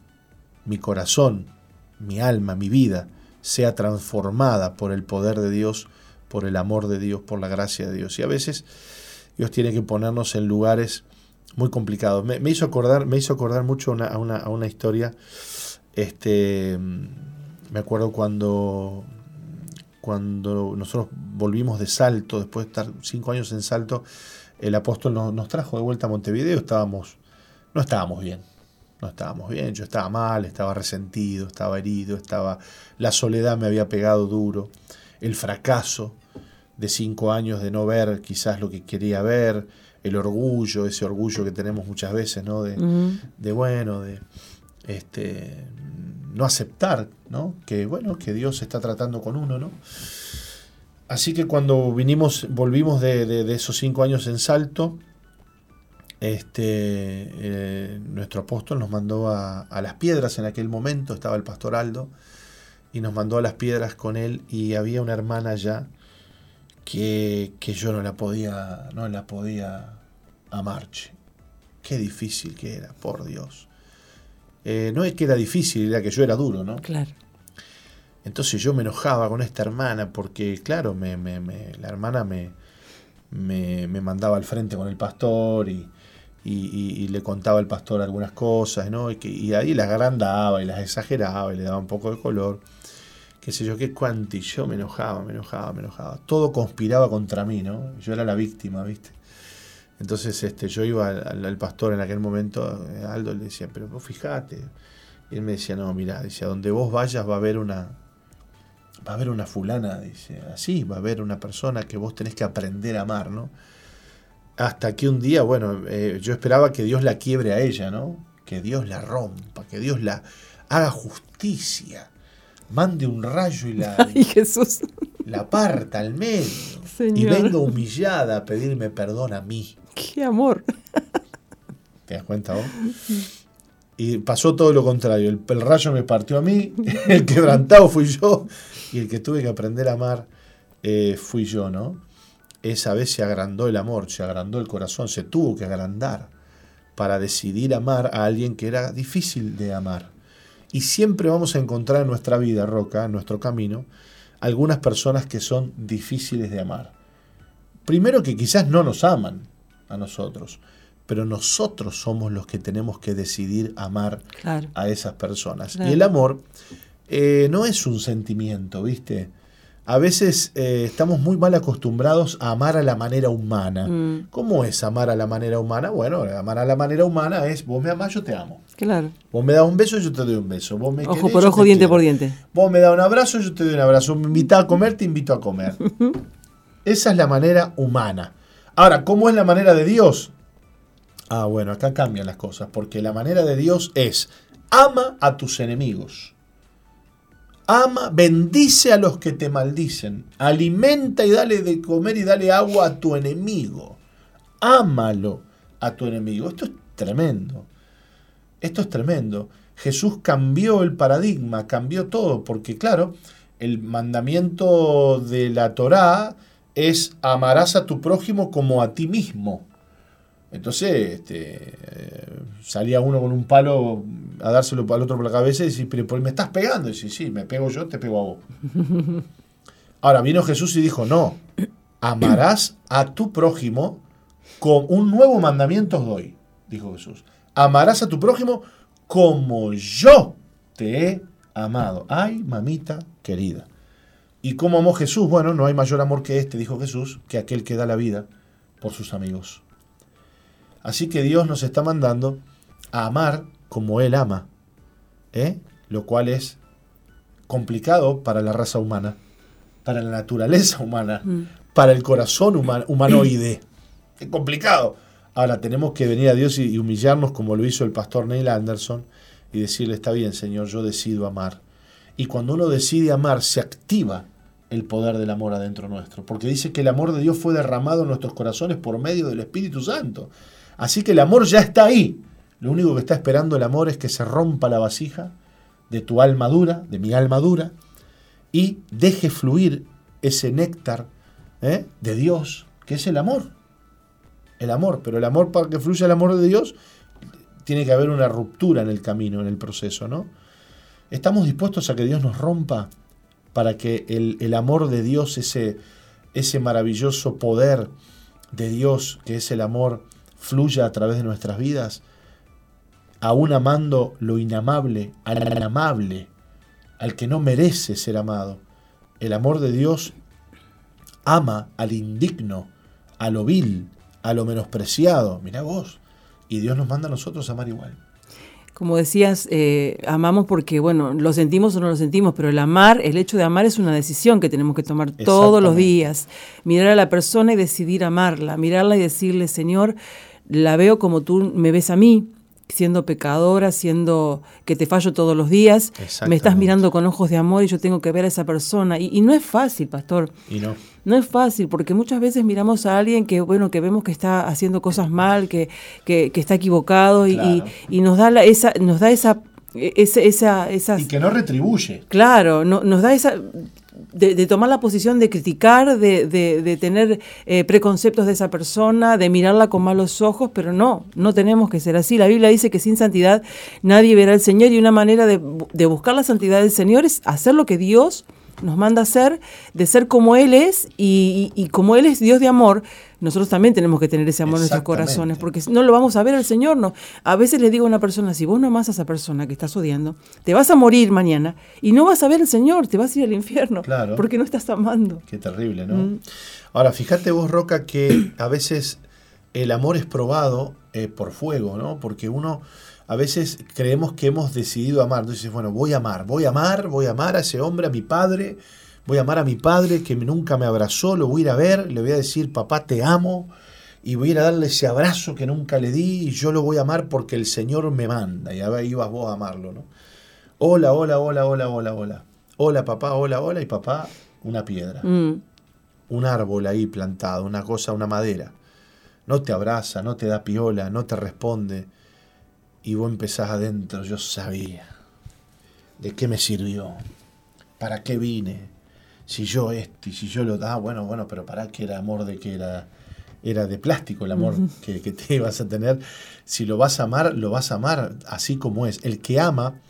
Mi corazón, mi alma, mi vida sea transformada por el poder de Dios, por el amor de Dios, por la gracia de Dios. Y a veces Dios tiene que ponernos en lugares muy complicados. Me, hizo, acordar, me hizo acordar mucho a, una, a una historia. Este, me acuerdo cuando cuando nosotros volvimos de Salto, después de estar cinco años en Salto, el apóstol nos, trajo de vuelta a Montevideo, estábamos, no estábamos bien, no estábamos bien, yo estaba mal, estaba resentido, estaba herido, estaba, la soledad me había pegado duro, el fracaso de cinco años de no ver quizás lo que quería ver, el orgullo, ese orgullo que tenemos muchas veces, ¿no? De, de bueno, de este, no aceptar, ¿no? Que bueno, que Dios está tratando con uno, ¿no? Así que cuando vinimos, volvimos de, esos cinco años en Salto, este, eh, nuestro apóstol nos mandó a, las piedras en aquel momento, estaba el pastor Aldo, y nos mandó a las piedras con él, y había una hermana allá que, que yo no la podía, no la podía amar. Qué difícil que era, por Dios. Eh, no es que era difícil, era que yo era duro, ¿no? Claro. Entonces yo me enojaba con esta hermana porque, claro, me, me, la hermana me, me, mandaba al frente con el pastor y, y, le contaba al pastor algunas cosas, ¿no? Y, que, y ahí las agrandaba y las exageraba y le daba un poco de color. Qué sé yo, qué cuanti. Yo me enojaba, me enojaba, me enojaba. Todo conspiraba contra mí, ¿no? Yo era la víctima, ¿viste? Entonces este, yo iba al, pastor en aquel momento, eh, Aldo le decía, pero vos fijate. Y él me decía, no, mira, dice, a donde vos vayas va a haber una, va a haber una fulana, dice, así, va a haber una persona que vos tenés que aprender a amar, ¿no? Hasta que un día, bueno, eh, yo esperaba que Dios la quiebre a ella, ¿no? Que Dios la rompa, que Dios la haga justicia, mande un rayo y la, (laughs) Ay, Jesús. la parta al medio y venga humillada a pedirme perdón a mí. ¡Qué amor! ¿Te das cuenta vos? Y pasó todo lo contrario. El, rayo me partió a mí, (laughs) el quebrantado fui yo, y el que tuve que aprender a amar eh, fui yo, ¿no? Esa vez se agrandó el amor, se agrandó el corazón, se tuvo que agrandar para decidir amar a alguien que era difícil de amar. Y siempre vamos a encontrar en nuestra vida, Roca, en nuestro camino, algunas personas que son difíciles de amar. Primero que quizás no nos aman, a nosotros. Pero nosotros somos los que tenemos que decidir amar a esas personas. Y el amor eh, no es un sentimiento, ¿viste? A veces eh, estamos muy mal acostumbrados a amar a la manera humana. Mm. ¿Cómo es amar a la manera humana? Bueno, amar a la manera humana es vos me amás, yo te amo. Claro. Vos me das un beso, yo te doy un beso. Vos me ojo por ojo, diente por diente. Vos me das un abrazo, yo te doy un abrazo. Me invitas a comer, te invito a comer. (laughs) Esa es la manera humana. Ahora, ¿cómo es la manera de Dios? Ah, bueno, acá cambian las cosas, porque la manera de Dios es, ama a tus enemigos. Ama, bendice a los que te maldicen. Alimenta y dale de comer y dale agua a tu enemigo. Ámalo a tu enemigo. Esto es tremendo. Esto es tremendo. Jesús cambió el paradigma, cambió todo, porque claro, el mandamiento de la Torá es amarás a tu prójimo como a ti mismo. Entonces este, eh, salía uno con un palo a dárselo al otro por la cabeza y decía, pero me estás pegando. Y dice, sí, me pego yo, te pego a vos. (laughs) Ahora vino Jesús y dijo, no, amarás a tu prójimo con un nuevo mandamiento os doy, dijo Jesús. Amarás a tu prójimo como yo te he amado. Ay, mamita querida. ¿Y cómo amó Jesús? Bueno, no hay mayor amor que este, dijo Jesús, que aquel que da la vida por sus amigos. Así que Dios nos está mandando a amar como Él ama, ¿eh? lo cual es complicado para la raza humana, para la naturaleza humana, mm. para el corazón humanoide. (coughs) Es complicado. Ahora tenemos que venir a Dios y, humillarnos como lo hizo el pastor Neil Anderson y decirle, está bien Señor, yo decido amar. Y cuando uno decide amar, se activa el poder del amor adentro nuestro, porque dice que el amor de Dios fue derramado en nuestros corazones por medio del Espíritu Santo. Así que el amor ya está ahí. Lo único que está esperando el amor es que se rompa la vasija de tu alma dura, de mi alma dura, y deje fluir ese néctar ¿eh? de Dios, que es el amor. El amor, pero el amor para que fluya el amor de Dios, tiene que haber una ruptura en el camino, en el proceso, ¿no? ¿Estamos dispuestos a que Dios nos rompa para que el, el amor de Dios, ese, ese maravilloso poder de Dios, que es el amor, fluya a través de nuestras vidas? aún amando lo inamable, al inamable, al que no merece ser amado. El amor de Dios ama al indigno, a lo vil, a lo menospreciado. Mirá vos. Y Dios nos manda a nosotros a amar igual. Como decías, eh, amamos porque, bueno, lo sentimos o no lo sentimos, pero el amar, el hecho de amar es una decisión que tenemos que tomar todos los días. Mirar a la persona y decidir amarla, mirarla y decirle, Señor, la veo como tú me ves a mí, siendo pecadora, siendo que te fallo todos los días, me estás mirando con ojos de amor y yo tengo que ver a esa persona. Y, no es fácil, pastor. Y no. No es fácil, porque muchas veces miramos a alguien que, bueno, que vemos que está haciendo cosas mal, que, que, está equivocado y, y, nos da la, esa, nos da esa esa, esa, y que no retribuye. Claro, no, nos da esa de, tomar la posición de criticar, de, de tener eh, preconceptos de esa persona, de mirarla con malos ojos, pero no, no tenemos que ser así. La Biblia dice que sin santidad nadie verá al Señor y una manera de, buscar la santidad del Señor es hacer lo que Dios nos manda hacer, de ser como Él es y, y, como Él es Dios de amor, nosotros también tenemos que tener ese amor en nuestros corazones, porque no lo vamos a ver al Señor. No. A veces le digo a una persona, si vos no amas a esa persona que estás odiando, te vas a morir mañana y no vas a ver al Señor, te vas a ir al infierno, claro. porque no estás amando. Qué terrible, ¿no? Mm. Ahora, fíjate vos, Roca, que a veces el amor es probado eh, por fuego, ¿no? Porque uno a veces creemos que hemos decidido amar. Entonces, bueno, voy a amar, voy a amar, voy a amar a ese hombre, a mi padre, voy a amar a mi padre que nunca me abrazó, lo voy a ir a ver, le voy a decir, papá, te amo, y voy a ir a darle ese abrazo que nunca le di, y yo lo voy a amar porque el Señor me manda, y ahí vas vos a amarlo, ¿no? Hola, hola, hola, hola, hola, hola. Hola, papá, hola, hola, y papá, una piedra. Mm. Un árbol ahí plantado, una cosa, una madera. No te abraza, no te da piola, no te responde. Y vos empezás adentro, yo sabía. ¿De qué me sirvió? ¿Para qué vine? si yo esto y si yo lo da, ah, bueno, bueno, pero para qué era amor de que era, era de plástico el amor que, que, te (laughs) ibas a tener. Si lo vas a amar, lo vas a amar así como es. El que ama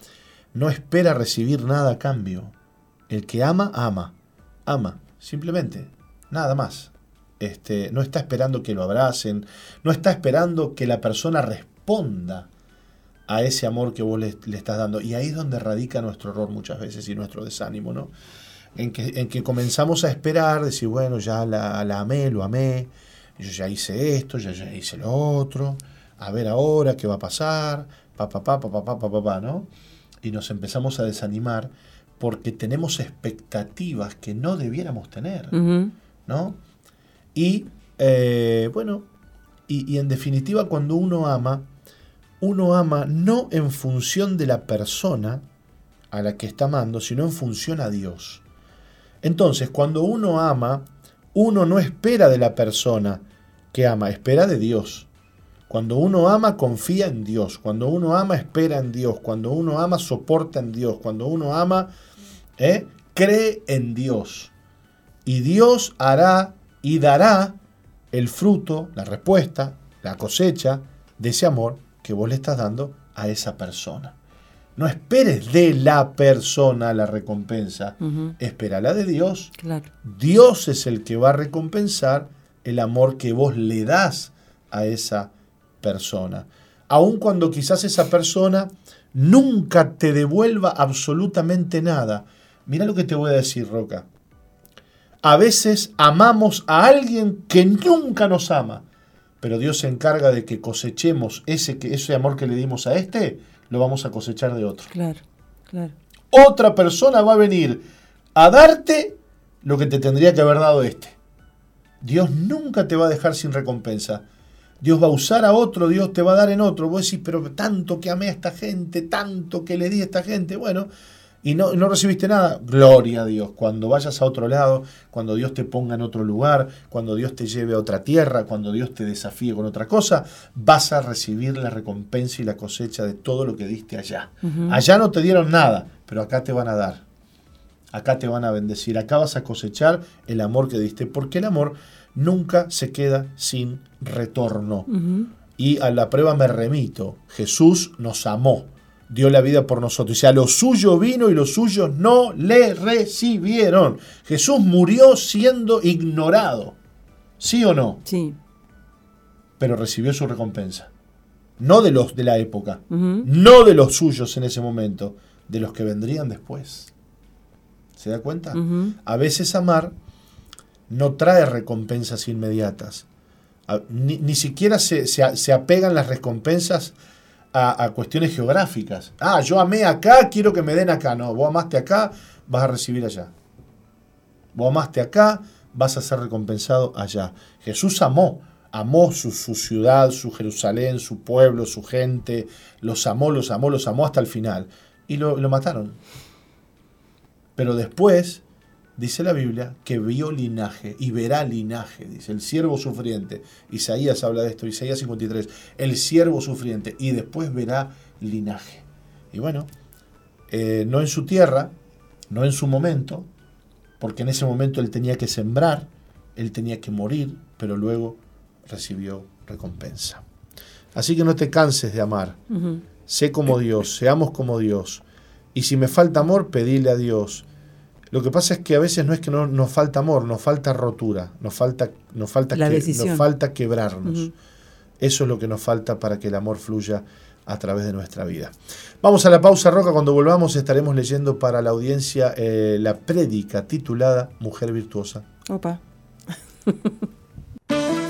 no espera recibir nada a cambio. El que ama, ama. Ama, simplemente, nada más. Este, no está esperando que lo abracen, no está esperando que la persona responda a ese amor que vos le, le estás dando. Y ahí es donde radica nuestro error muchas veces y nuestro desánimo, ¿no? en que, comenzamos a esperar, decir, bueno, ya la, amé, lo amé, yo ya hice esto, ya, ya hice lo otro, a ver ahora qué va a pasar, pa, pa, pa, pa, pa, pa, pa, pa, ¿no? Y nos empezamos a desanimar porque tenemos expectativas que no debiéramos tener, ¿no? Y, eh, bueno, y, y en definitiva cuando uno ama, uno ama no en función de la persona a la que está amando, sino en función a Dios. Entonces, cuando uno ama, uno no espera de la persona que ama, espera de Dios. Cuando uno ama, confía en Dios. Cuando uno ama, espera en Dios. Cuando uno ama, soporta en Dios. Cuando uno ama, ¿eh? cree en Dios. Y Dios hará y dará el fruto, la respuesta, la cosecha de ese amor que vos le estás dando a esa persona. No esperes de la persona la recompensa, espera de Dios. Dios es el que va a recompensar el amor que vos le das a esa persona. Aun cuando quizás esa persona nunca te devuelva absolutamente nada. Mira lo que te voy a decir, Roca. A veces amamos a alguien que nunca nos ama, pero Dios se encarga de que cosechemos ese, ese amor que le dimos a este, lo vamos a cosechar de otro. Claro, claro. Otra persona va a venir a darte lo que te tendría que haber dado este. Dios nunca te va a dejar sin recompensa. Dios va a usar a otro, Dios te va a dar en otro. Vos decís, pero tanto que amé a esta gente, tanto que le di a esta gente. Bueno, y no, no, recibiste nada. Gloria a Dios. Cuando vayas a otro lado, cuando Dios te ponga en otro lugar, cuando Dios te lleve a otra tierra, cuando Dios te desafíe con otra cosa, vas a recibir la recompensa y la cosecha de todo lo que diste allá. Allá no te dieron nada, pero acá te van a dar. Acá te van a bendecir. Acá vas a cosechar el amor que diste. Porque el amor nunca se queda sin retorno. Y a la prueba me remito. Jesús nos amó, dio la vida por nosotros. Y a lo suyo vino y los suyos no le recibieron. Jesús murió siendo ignorado. ¿Sí o no? Sí. Pero recibió su recompensa. No de los de la época, no de los suyos en ese momento, de los que vendrían después. ¿Se da cuenta? A veces amar no trae recompensas inmediatas. Ni, siquiera se, apegan las recompensas a, cuestiones geográficas. Ah, yo amé acá, quiero que me den acá. No, vos amaste acá, vas a recibir allá. Vos amaste acá, vas a ser recompensado allá. Jesús amó, amó su, ciudad, su Jerusalén, su pueblo, su gente, los amó, los amó, los amó hasta el final. Y lo, lo mataron. Pero después dice la Biblia, que vio linaje y verá linaje, dice el siervo sufriente. Isaías habla de esto, Isaías 53, el siervo sufriente, y después verá linaje. Y bueno, eh, no en su tierra, no en su momento, porque en ese momento él tenía que sembrar, él tenía que morir, pero luego recibió recompensa. Así que no te canses de amar. Sé como Dios, seamos como Dios. Y si me falta amor, pedile a Dios lo que pasa es que a veces no es que no, nos falta amor, nos falta rotura, nos falta, nos falta, nos falta quebrarnos. Eso es lo que nos falta para que el amor fluya a través de nuestra vida. Vamos a la pausa, Roca. Cuando volvamos estaremos leyendo para la audiencia eh, la prédica titulada Mujer Virtuosa. Opa. (laughs)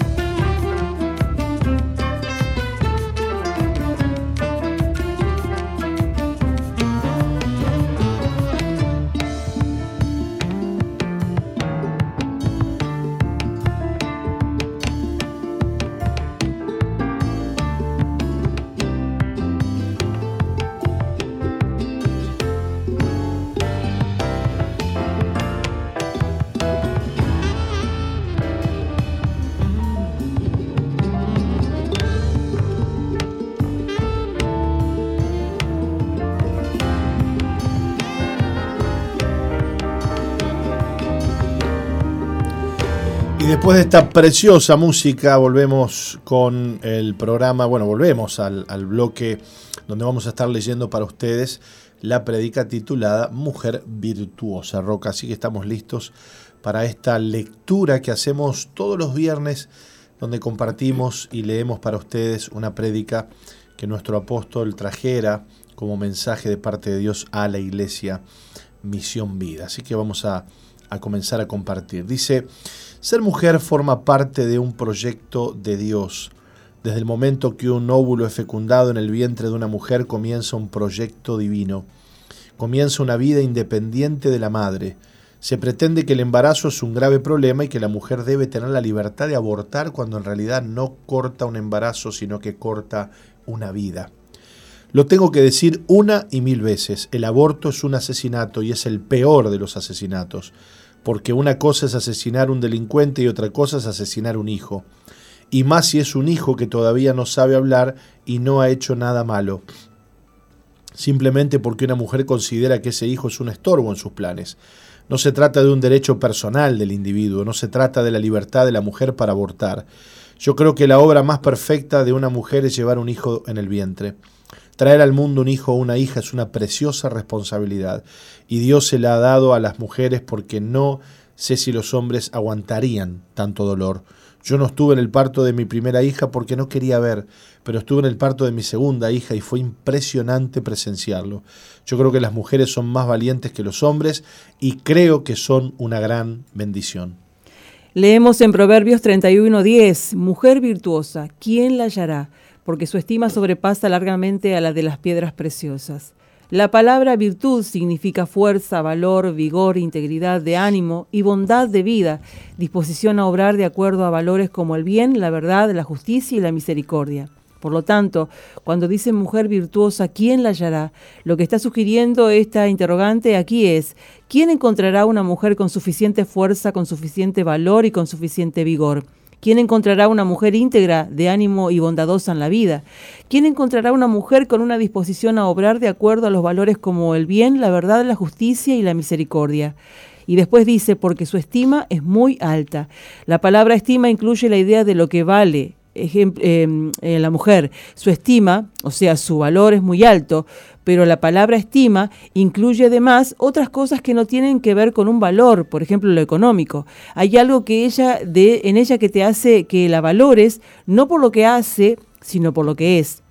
Después de esta preciosa música, volvemos con el programa, bueno, volvemos al, bloque donde vamos a estar leyendo para ustedes la predica titulada Mujer Virtuosa Roca. Así que estamos listos para esta lectura que hacemos todos los viernes, donde compartimos y leemos para ustedes una prédica que nuestro apóstol trajera como mensaje de parte de Dios a la iglesia Misión Vida. Así que vamos a, a comenzar a compartir. Dice, ser mujer forma parte de un proyecto de Dios. Desde el momento que un óvulo es fecundado en el vientre de una mujer comienza un proyecto divino. Comienza una vida independiente de la madre. Se pretende que el embarazo es un grave problema y que la mujer debe tener la libertad de abortar cuando en realidad no corta un embarazo, sino que corta una vida. Lo tengo que decir una y mil veces, el aborto es un asesinato y es el peor de los asesinatos porque una cosa es asesinar un delincuente y otra cosa es asesinar un hijo. Y más si es un hijo que todavía no sabe hablar y no ha hecho nada malo. Simplemente porque una mujer considera que ese hijo es un estorbo en sus planes. No se trata de un derecho personal del individuo, no se trata de la libertad de la mujer para abortar. Yo creo que la obra más perfecta de una mujer es llevar un hijo en el vientre. Traer al mundo un hijo o una hija es una preciosa responsabilidad y Dios se la ha dado a las mujeres porque no sé si los hombres aguantarían tanto dolor. Yo no estuve en el parto de mi primera hija porque no quería ver, pero estuve en el parto de mi segunda hija y fue impresionante presenciarlo. Yo creo que las mujeres son más valientes que los hombres y creo que son una gran bendición. Leemos en Proverbios 31:10, Mujer virtuosa, ¿quién la hallará? Porque su estima sobrepasa largamente a la de las piedras preciosas. La palabra virtud significa fuerza, valor, vigor, integridad de ánimo y bondad de vida, disposición a obrar de acuerdo a valores como el bien, la verdad, la justicia y la misericordia. Por lo tanto, cuando dice mujer virtuosa, ¿quién la hallará? Lo que está sugiriendo esta interrogante aquí es, ¿quién encontrará una mujer con suficiente fuerza, con suficiente valor y con suficiente vigor? ¿Quién encontrará una mujer íntegra, de ánimo y bondadosa en la vida? ¿Quién encontrará una mujer con una disposición a obrar de acuerdo a los valores como el bien, la verdad, la justicia y la misericordia? Y después dice, porque su estima es muy alta. La palabra estima incluye la idea de lo que vale, eh, la mujer, su estima, o sea, su valor es muy alto, pero la palabra estima incluye además otras cosas que no tienen que ver con un valor, por ejemplo, lo económico. Hay algo que ella de en ella que te hace que la valores no por lo que hace, sino por lo que es.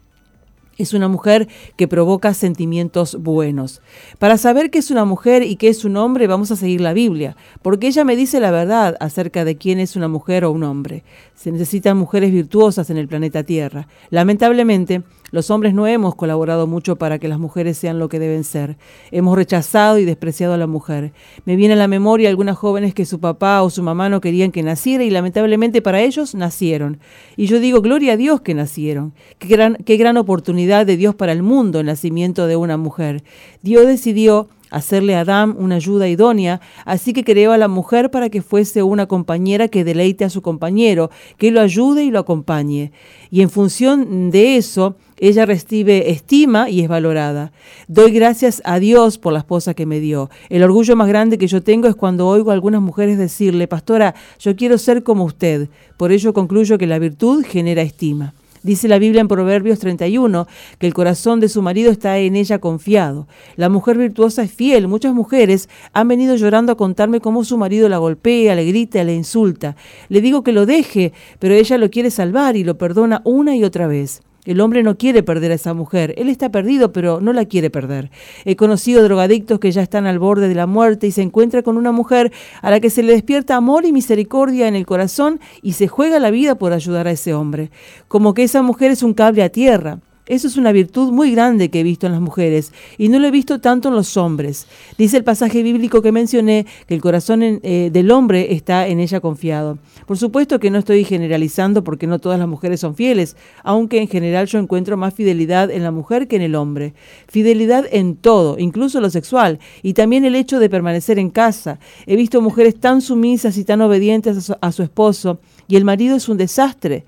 Es una mujer que provoca sentimientos buenos. Para saber qué es una mujer y qué es un hombre, vamos a seguir la Biblia, porque ella me dice la verdad acerca de quién es una mujer o un hombre. Se necesitan mujeres virtuosas en el planeta Tierra. Lamentablemente, los hombres no hemos colaborado mucho para que las mujeres sean lo que deben ser. Hemos rechazado y despreciado a la mujer. Me viene a la memoria algunas jóvenes que su papá o su mamá no querían que naciera y lamentablemente para ellos nacieron. Y yo digo, gloria a Dios que nacieron. Qué gran, qué gran oportunidad de Dios para el mundo el nacimiento de una mujer. Dios decidió hacerle a Adán una ayuda idónea, así que creó a la mujer para que fuese una compañera que deleite a su compañero, que lo ayude y lo acompañe. Y en función de eso, ella recibe estima y es valorada. Doy gracias a Dios por la esposa que me dio. El orgullo más grande que yo tengo es cuando oigo a algunas mujeres decirle, pastora, yo quiero ser como usted. Por ello concluyo que la virtud genera estima. Dice la Biblia en Proverbios 31 que el corazón de su marido está en ella confiado. La mujer virtuosa es fiel. Muchas mujeres han venido llorando a contarme cómo su marido la golpea, le grita, le insulta. Le digo que lo deje, pero ella lo quiere salvar y lo perdona una y otra vez. El hombre no quiere perder a esa mujer. Él está perdido, pero no la quiere perder. He conocido drogadictos que ya están al borde de la muerte y se encuentra con una mujer a la que se le despierta amor y misericordia en el corazón y se juega la vida por ayudar a ese hombre. Como que esa mujer es un cable a tierra. Eso es una virtud muy grande que he visto en las mujeres y no lo he visto tanto en los hombres. Dice el pasaje bíblico que mencioné que el corazón eh, del hombre está en ella confiado. Por supuesto que no estoy generalizando porque no todas las mujeres son fieles, aunque en general yo encuentro más fidelidad en la mujer que en el hombre. Fidelidad en todo, incluso lo sexual, y también el hecho de permanecer en casa. He visto mujeres tan sumisas y tan obedientes a su esposo y el marido es un desastre.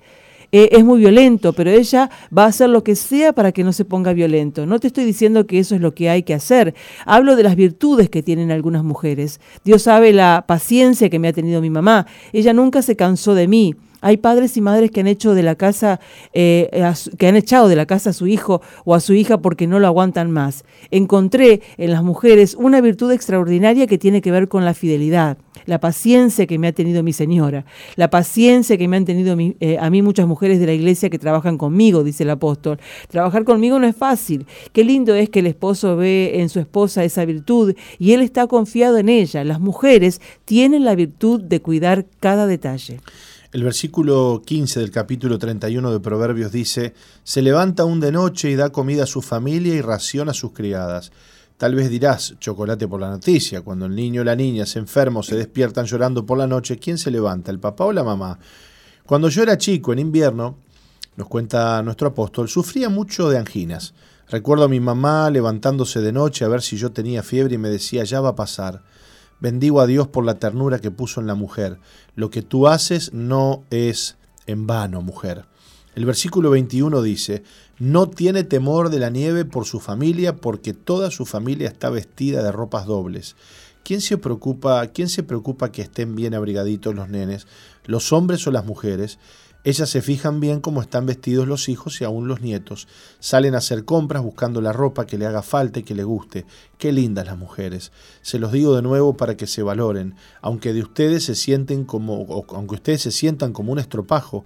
Eh, es muy violento, pero ella va a hacer lo que sea para que no se ponga violento. No te estoy diciendo que eso es lo que hay que hacer. Hablo de las virtudes que tienen algunas mujeres. Dios sabe la paciencia que me ha tenido mi mamá. Ella nunca se cansó de mí. Hay padres y madres que han eh, que han echado de la casa a su hijo o a su hija porque no lo aguantan más. Encontré en las mujeres una virtud extraordinaria que tiene que ver con la fidelidad, la paciencia que me ha tenido mi señora, la paciencia que me han tenido eh, a mí muchas mujeres de la iglesia que trabajan conmigo, dice el apóstol. Trabajar conmigo no es fácil. Qué lindo es que el esposo ve en su esposa esa virtud y él está confiado en ella. Las mujeres tienen la virtud de cuidar cada detalle. El versículo 15 del capítulo 31 de Proverbios dice, Se levanta aún de noche y da comida a su familia y ración a sus criadas. Tal vez dirás, chocolate por la noticia, cuando el niño o la niña se enferma se despiertan llorando por la noche, ¿quién se levanta, el papá o la mamá? Cuando yo era chico, en invierno, nos cuenta nuestro apóstol, sufría mucho de anginas. Recuerdo a mi mamá levantándose de noche a ver si yo tenía fiebre y me decía, ya va a pasar. Bendigo a Dios por la ternura que puso en la mujer. Lo que tú haces no es en vano, mujer. El versículo 21 dice, no tiene temor de la nieve por su familia, porque toda su familia está vestida de ropas dobles. ¿Quién se preocupa, quién se preocupa que estén bien abrigaditos los nenes, los hombres o las mujeres? Ellas se fijan bien cómo están vestidos los hijos y aún los nietos. Salen a hacer compras buscando la ropa que le haga falta y que le guste. Qué lindas las mujeres. Se los digo de nuevo para que se valoren, aunque de ustedes se sienten como aunque ustedes se sientan como un estropajo,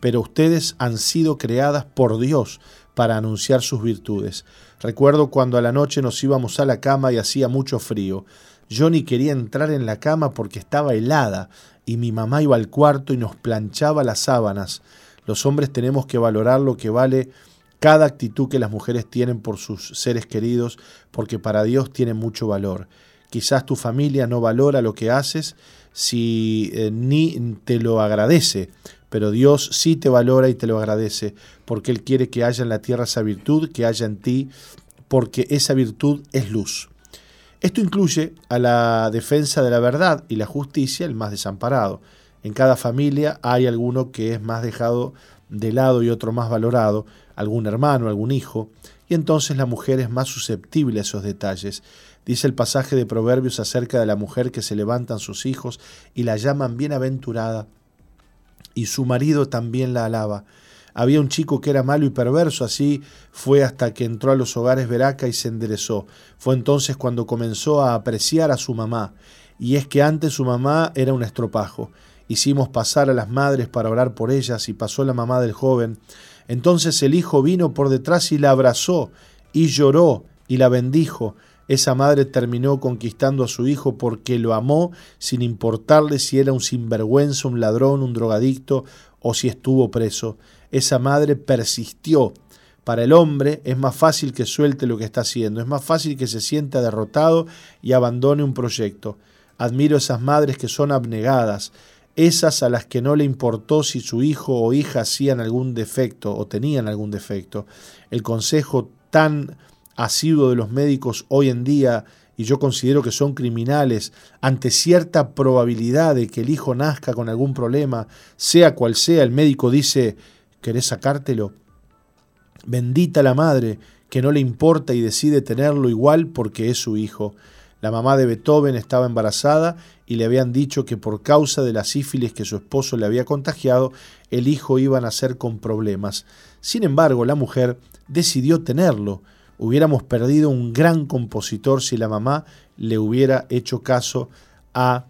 pero ustedes han sido creadas por Dios para anunciar sus virtudes. Recuerdo cuando a la noche nos íbamos a la cama y hacía mucho frío. Yo ni quería entrar en la cama porque estaba helada y mi mamá iba al cuarto y nos planchaba las sábanas. Los hombres tenemos que valorar lo que vale cada actitud que las mujeres tienen por sus seres queridos, porque para Dios tiene mucho valor. Quizás tu familia no valora lo que haces si eh, ni te lo agradece, pero Dios sí te valora y te lo agradece, porque Él quiere que haya en la tierra esa virtud, que haya en ti, porque esa virtud es luz. Esto incluye a la defensa de la verdad y la justicia, el más desamparado. En cada familia hay alguno que es más dejado de lado y otro más valorado, algún hermano, algún hijo, y entonces la mujer es más susceptible a esos detalles. Dice el pasaje de Proverbios acerca de la mujer que se levantan sus hijos y la llaman bienaventurada, y su marido también la alaba. Había un chico que era malo y perverso, así fue hasta que entró a los hogares Veraca y se enderezó. Fue entonces cuando comenzó a apreciar a su mamá. Y es que antes su mamá era un estropajo. Hicimos pasar a las madres para orar por ellas y pasó la mamá del joven. Entonces el hijo vino por detrás y la abrazó y lloró y la bendijo. Esa madre terminó conquistando a su hijo porque lo amó sin importarle si era un sinvergüenza, un ladrón, un drogadicto o si estuvo preso esa madre persistió. Para el hombre es más fácil que suelte lo que está haciendo, es más fácil que se sienta derrotado y abandone un proyecto. Admiro esas madres que son abnegadas, esas a las que no le importó si su hijo o hija hacían algún defecto o tenían algún defecto. El consejo tan asiduo de los médicos hoy en día, y yo considero que son criminales, ante cierta probabilidad de que el hijo nazca con algún problema, sea cual sea, el médico dice, ¿Querés sacártelo? Bendita la madre, que no le importa y decide tenerlo igual porque es su hijo. La mamá de Beethoven estaba embarazada y le habían dicho que por causa de la sífilis que su esposo le había contagiado, el hijo iba a nacer con problemas. Sin embargo, la mujer decidió tenerlo. Hubiéramos perdido un gran compositor si la mamá le hubiera hecho caso a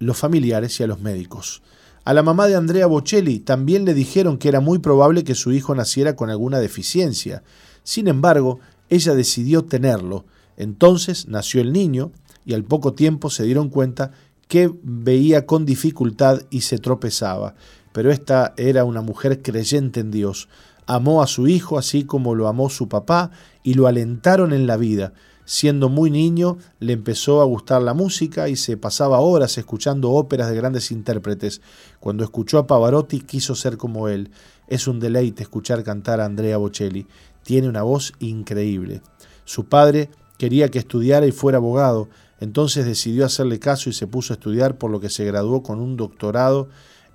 los familiares y a los médicos. A la mamá de Andrea Bocelli también le dijeron que era muy probable que su hijo naciera con alguna deficiencia. Sin embargo, ella decidió tenerlo. Entonces nació el niño y al poco tiempo se dieron cuenta que veía con dificultad y se tropezaba. Pero esta era una mujer creyente en Dios. Amó a su hijo así como lo amó su papá y lo alentaron en la vida. Siendo muy niño, le empezó a gustar la música y se pasaba horas escuchando óperas de grandes intérpretes. Cuando escuchó a Pavarotti quiso ser como él. Es un deleite escuchar cantar a Andrea Bocelli. Tiene una voz increíble. Su padre quería que estudiara y fuera abogado, entonces decidió hacerle caso y se puso a estudiar por lo que se graduó con un doctorado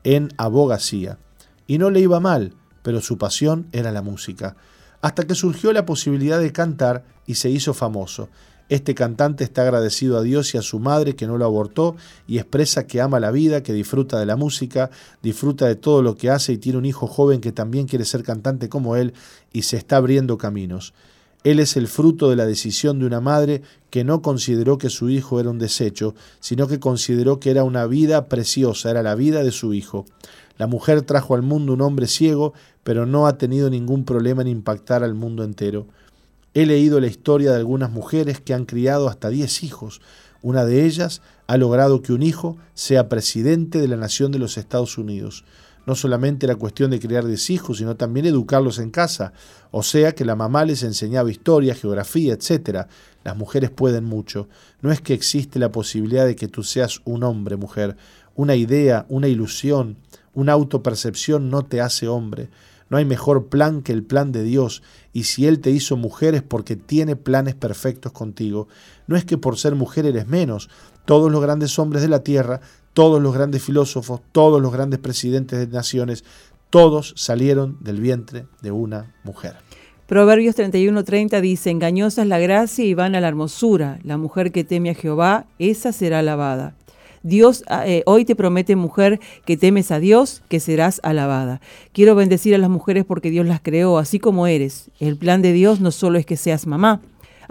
en abogacía. Y no le iba mal, pero su pasión era la música hasta que surgió la posibilidad de cantar y se hizo famoso. Este cantante está agradecido a Dios y a su madre que no lo abortó y expresa que ama la vida, que disfruta de la música, disfruta de todo lo que hace y tiene un hijo joven que también quiere ser cantante como él y se está abriendo caminos. Él es el fruto de la decisión de una madre que no consideró que su hijo era un desecho, sino que consideró que era una vida preciosa, era la vida de su hijo. La mujer trajo al mundo un hombre ciego, pero no ha tenido ningún problema en impactar al mundo entero. He leído la historia de algunas mujeres que han criado hasta diez hijos. Una de ellas ha logrado que un hijo sea presidente de la nación de los Estados Unidos. No solamente era cuestión de criar diez hijos, sino también educarlos en casa. O sea que la mamá les enseñaba historia, geografía, etc. Las mujeres pueden mucho. No es que existe la posibilidad de que tú seas un hombre, mujer. Una idea, una ilusión, una autopercepción no te hace hombre. No hay mejor plan que el plan de Dios, y si Él te hizo mujer es porque tiene planes perfectos contigo. No es que por ser mujer eres menos. Todos los grandes hombres de la tierra, todos los grandes filósofos, todos los grandes presidentes de naciones, todos salieron del vientre de una mujer. Proverbios 31:30 dice, engañosa es la gracia y vana la hermosura. La mujer que teme a Jehová, esa será alabada. Dios ah, eh, hoy te promete, mujer, que temes a Dios, que serás alabada. Quiero bendecir a las mujeres porque Dios las creó así como eres. El plan de Dios no solo es que seas mamá,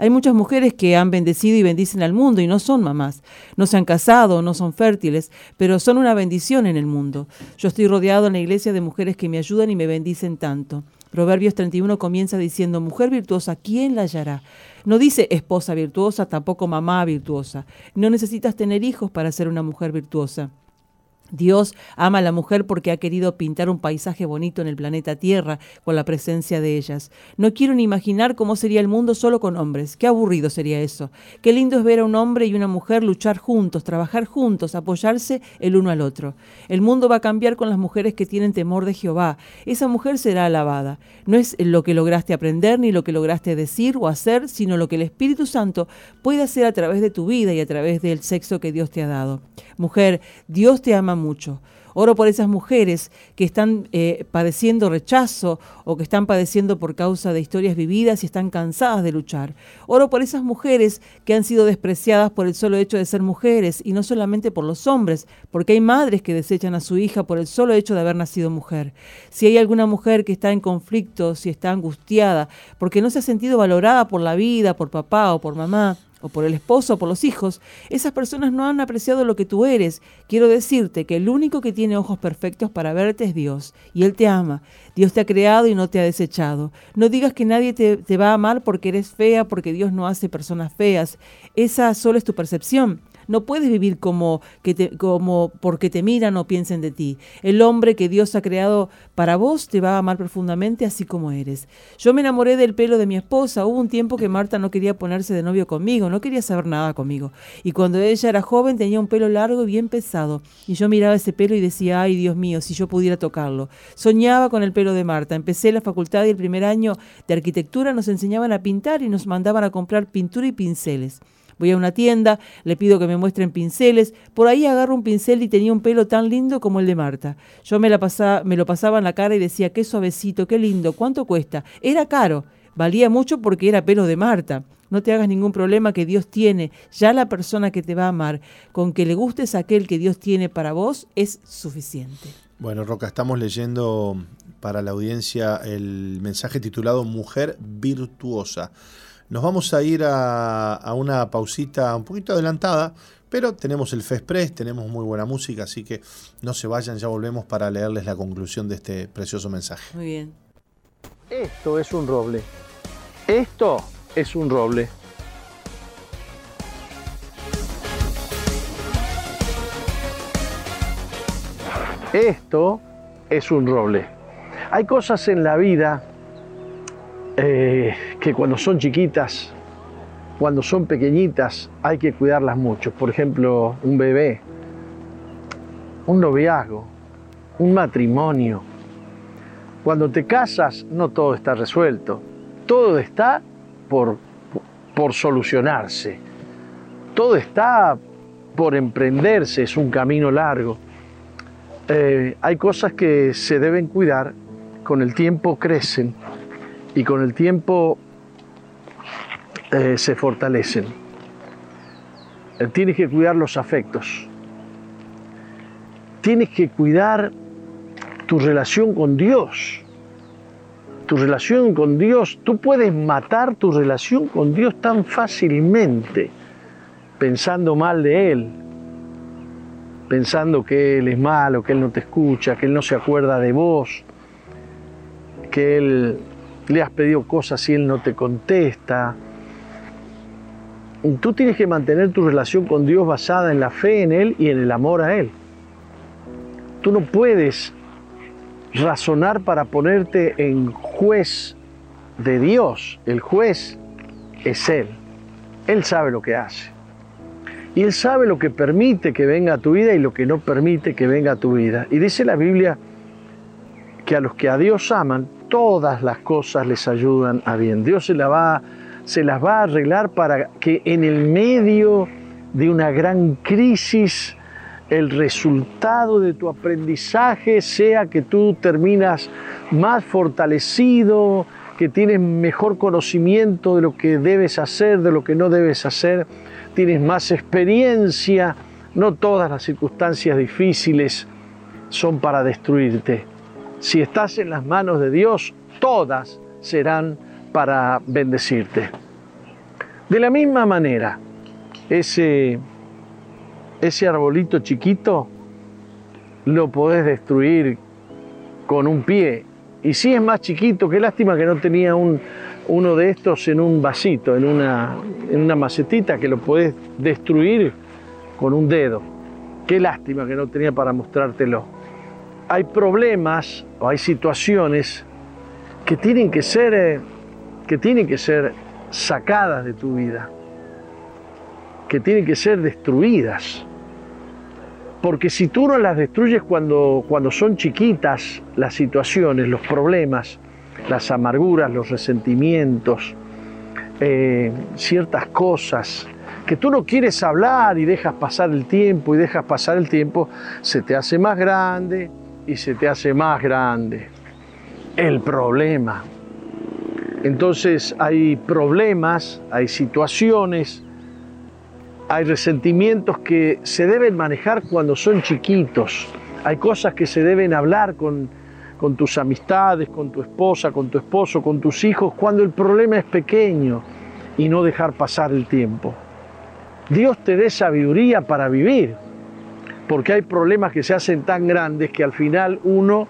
hay muchas mujeres que han bendecido y bendicen al mundo y no son mamás. No se han casado, no son fértiles, pero son una bendición en el mundo. Yo estoy rodeado en la iglesia de mujeres que me ayudan y me bendicen tanto. Proverbios 31 comienza diciendo, mujer virtuosa, ¿quién la hallará? No dice esposa virtuosa, tampoco mamá virtuosa. No necesitas tener hijos para ser una mujer virtuosa. Dios ama a la mujer porque ha querido pintar un paisaje bonito en el planeta Tierra con la presencia de ellas. No quiero ni imaginar cómo sería el mundo solo con hombres. Qué aburrido sería eso. Qué lindo es ver a un hombre y una mujer luchar juntos, trabajar juntos, apoyarse el uno al otro. El mundo va a cambiar con las mujeres que tienen temor de Jehová. Esa mujer será alabada. No es lo que lograste aprender ni lo que lograste decir o hacer, sino lo que el Espíritu Santo puede hacer a través de tu vida y a través del sexo que Dios te ha dado. Mujer, Dios te ama mucho. Oro por esas mujeres que están eh, padeciendo rechazo o que están padeciendo por causa de historias vividas y están cansadas de luchar. Oro por esas mujeres que han sido despreciadas por el solo hecho de ser mujeres y no solamente por los hombres, porque hay madres que desechan a su hija por el solo hecho de haber nacido mujer. Si hay alguna mujer que está en conflicto, si está angustiada, porque no se ha sentido valorada por la vida, por papá o por mamá, o por el esposo o por los hijos, esas personas no han apreciado lo que tú eres. Quiero decirte que el único que tiene ojos perfectos para verte es Dios, y Él te ama. Dios te ha creado y no te ha desechado. No digas que nadie te, te va a amar porque eres fea, porque Dios no hace personas feas. Esa solo es tu percepción. No puedes vivir como, que te, como porque te miran o piensen de ti. El hombre que Dios ha creado para vos te va a amar profundamente así como eres. Yo me enamoré del pelo de mi esposa. Hubo un tiempo que Marta no quería ponerse de novio conmigo, no quería saber nada conmigo. Y cuando ella era joven tenía un pelo largo y bien pesado. Y yo miraba ese pelo y decía, ay Dios mío, si yo pudiera tocarlo. Soñaba con el pelo de Marta. Empecé la facultad y el primer año de arquitectura nos enseñaban a pintar y nos mandaban a comprar pintura y pinceles. Voy a una tienda, le pido que me muestren pinceles, por ahí agarro un pincel y tenía un pelo tan lindo como el de Marta. Yo me, la pasaba, me lo pasaba en la cara y decía, qué suavecito, qué lindo, ¿cuánto cuesta? Era caro, valía mucho porque era pelo de Marta. No te hagas ningún problema que Dios tiene. Ya la persona que te va a amar, con que le gustes aquel que Dios tiene para vos, es suficiente. Bueno, Roca, estamos leyendo para la audiencia el mensaje titulado Mujer Virtuosa. Nos vamos a ir a, una pausita un poquito adelantada, pero tenemos el Fest tenemos muy buena música, así que no se vayan, ya volvemos para leerles la conclusión de este precioso mensaje. Muy bien. Esto es un roble. Esto es un roble. Esto es un roble. Hay cosas en la vida eh, que cuando son chiquitas, cuando son pequeñitas, hay que cuidarlas mucho. Por ejemplo, un bebé, un noviazgo, un matrimonio. Cuando te casas, no todo está resuelto. Todo está por, por solucionarse. Todo está por emprenderse, es un camino largo. Eh, hay cosas que se deben cuidar, con el tiempo crecen y con el tiempo eh, se fortalecen. Eh, tienes que cuidar los afectos. Tienes que cuidar tu relación con Dios. Tu relación con Dios, tú puedes matar tu relación con Dios tan fácilmente pensando mal de Él, pensando que Él es malo, que Él no te escucha, que Él no se acuerda de vos, que Él le has pedido cosas y él no te contesta. Tú tienes que mantener tu relación con Dios basada en la fe en Él y en el amor a Él. Tú no puedes razonar para ponerte en juez de Dios. El juez es Él. Él sabe lo que hace. Y Él sabe lo que permite que venga a tu vida y lo que no permite que venga a tu vida. Y dice la Biblia que a los que a Dios aman, todas las cosas les ayudan a bien. Dios se, la va, se las va a arreglar para que en el medio de una gran crisis el resultado de tu aprendizaje sea que tú terminas más fortalecido, que tienes mejor conocimiento de lo que debes hacer, de lo que no debes hacer, tienes más experiencia, No todas las circunstancias difíciles son para destruirte. Si estás en las manos de Dios, todas serán para bendecirte. De la misma manera, ese, ese arbolito chiquito lo podés destruir con un pie. Y si es más chiquito, qué lástima que no tenía un, uno de estos en un vasito, en una, en una macetita que lo podés destruir con un dedo. Qué lástima que no tenía para mostrártelo. Hay problemas o hay situaciones que tienen que ser, eh, que tienen que ser sacadas de tu vida, que tienen que ser destruidas. Porque si tú no las destruyes cuando, cuando son chiquitas las situaciones, los problemas, las amarguras, los resentimientos, eh, ciertas cosas que tú no quieres hablar y dejas pasar el tiempo y dejas pasar el tiempo, se te hace más grande y se te hace más grande el problema. Entonces hay problemas, hay situaciones, hay resentimientos que se deben manejar cuando son chiquitos. Hay cosas que se deben hablar con, tus amistades, con tu esposa, con tu esposo, con tus hijos, cuando el problema es pequeño y no dejar pasar el tiempo. Dios te dé sabiduría para vivir, porque hay problemas que se hacen tan grandes que al final uno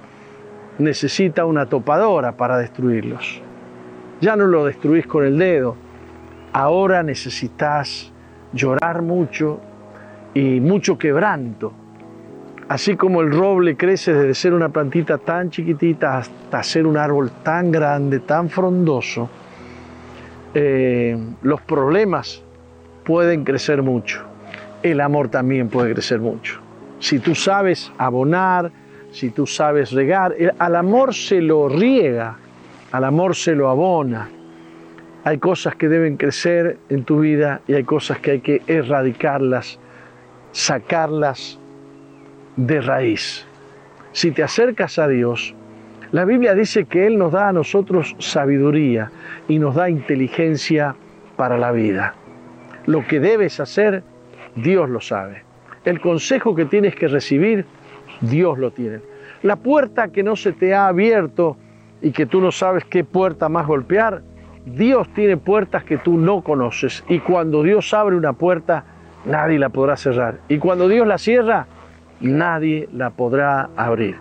necesita una topadora para destruirlos. Ya no lo destruís con el dedo, ahora necesitas llorar mucho y mucho quebranto Así como el roble crece desde ser una plantita tan chiquitita hasta ser un árbol tan grande, tan frondoso, eh, los problemas pueden crecer mucho. El amor también puede crecer mucho. Si tú sabes abonar, si tú sabes regar, al amor se lo riega, al amor se lo abona. Hay cosas que deben crecer en tu vida y hay cosas que hay que erradicarlas, sacarlas de raíz. Si te acercas a Dios, la Biblia dice que Él nos da a nosotros sabiduría y nos da inteligencia para la vida. Lo que debes hacer, Dios lo sabe. El consejo que tienes que recibir, Dios lo tiene. La puerta que no se te ha abierto y que tú no sabes qué puerta más golpear, Dios tiene puertas que tú no conoces. Y cuando Dios abre una puerta, nadie la podrá cerrar. Y cuando Dios la cierra, nadie la podrá abrir.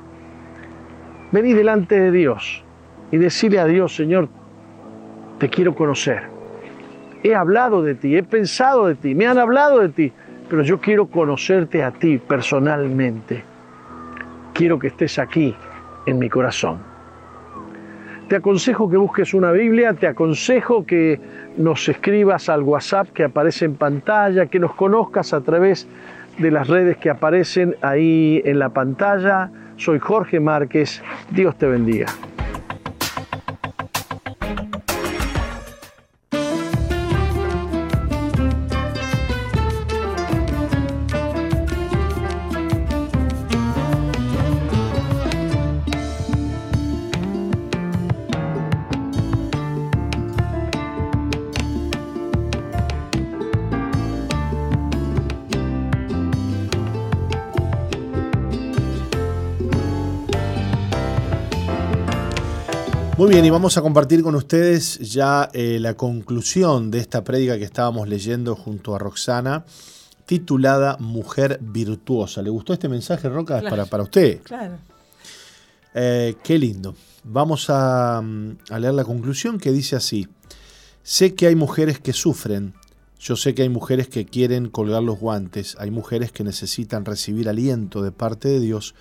Vení delante de Dios y decirle a Dios, Señor, te quiero conocer. He hablado de ti, he pensado de ti, me han hablado de ti, pero yo quiero conocerte a ti personalmente. Quiero que estés aquí en mi corazón. Te aconsejo que busques una Biblia, te aconsejo que nos escribas al WhatsApp que aparece en pantalla, que nos conozcas a través de las redes que aparecen ahí en la pantalla. Soy Jorge Márquez. Dios te bendiga. Y vamos a compartir con ustedes ya eh, la conclusión de esta prédica que estábamos leyendo junto a Roxana, titulada Mujer Virtuosa. ¿Le gustó este mensaje, Roca? Para, para usted. Claro. Eh, qué lindo. Vamos a, a leer la conclusión que dice así. Sé que hay mujeres que sufren, yo sé que hay mujeres que quieren colgar los guantes, hay mujeres que necesitan recibir aliento de parte de Dios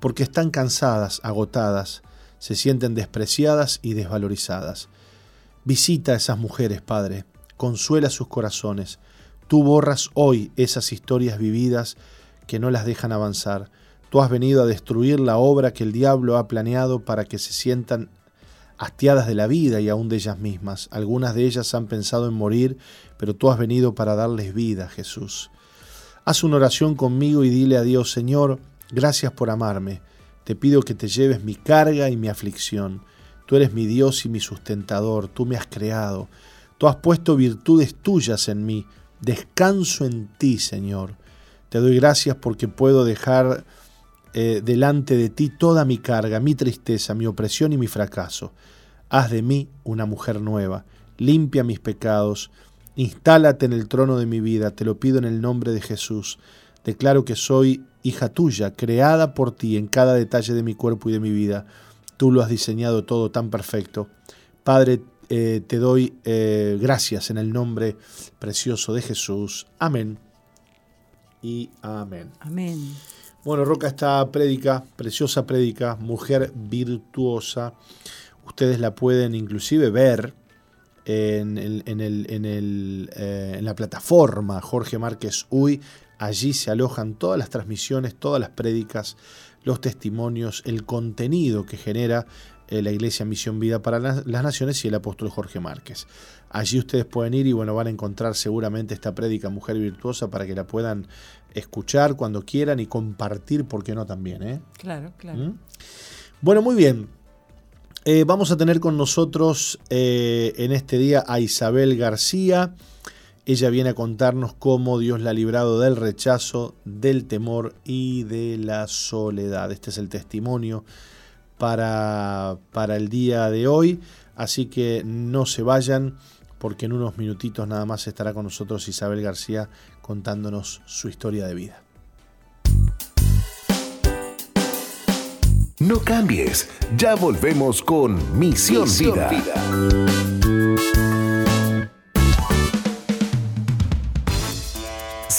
porque están cansadas, agotadas, se sienten despreciadas y desvalorizadas. Visita a esas mujeres, Padre, consuela sus corazones. Tú borras hoy esas historias vividas que no las dejan avanzar. Tú has venido a destruir la obra que el diablo ha planeado para que se sientan hastiadas de la vida y aún de ellas mismas. Algunas de ellas han pensado en morir, pero tú has venido para darles vida, Jesús. Haz una oración conmigo y dile a Dios, Señor, gracias por amarme. Te pido que te lleves mi carga y mi aflicción. Tú eres mi Dios y mi sustentador, tú me has creado. Tú has puesto virtudes tuyas en mí. Descanso en ti, Señor. Te doy gracias porque puedo dejar eh, delante de ti toda mi carga, mi tristeza, mi opresión y mi fracaso. Haz de mí una mujer nueva, limpia mis pecados, instálate en el trono de mi vida, te lo pido en el nombre de Jesús. Declaro que soy hija tuya, creada por ti en cada detalle de mi cuerpo y de mi vida. Tú lo has diseñado todo tan perfecto. Padre, eh, te doy eh, gracias en el nombre precioso de Jesús. Amén. Y amén. Amén. Bueno, Roca, esta prédica, preciosa prédica, mujer virtuosa, ustedes la pueden inclusive ver en, el, en, el, en, el, eh, en la plataforma Jorge Márquez Uy. Allí se alojan todas las transmisiones, todas las prédicas, los testimonios, el contenido que genera eh, la Iglesia Misión Vida para las, las, Naciones y el apóstol Jorge Márquez. Allí ustedes pueden ir y bueno, van a encontrar seguramente esta prédica Mujer Virtuosa para que la puedan escuchar cuando quieran y compartir, ¿por qué no también? Eh? Claro, claro. ¿Mm? Bueno, muy bien. Eh, vamos a tener con nosotros eh, en este día a Isabel García. Ella viene a contarnos cómo Dios la ha librado del rechazo, del temor y de la soledad. Este es el testimonio para, para el día de hoy. Así que no se vayan porque en unos minutitos nada más estará con nosotros Isabel García contándonos su historia de vida. No cambies, ya volvemos con Misión, Misión Vida. Vida.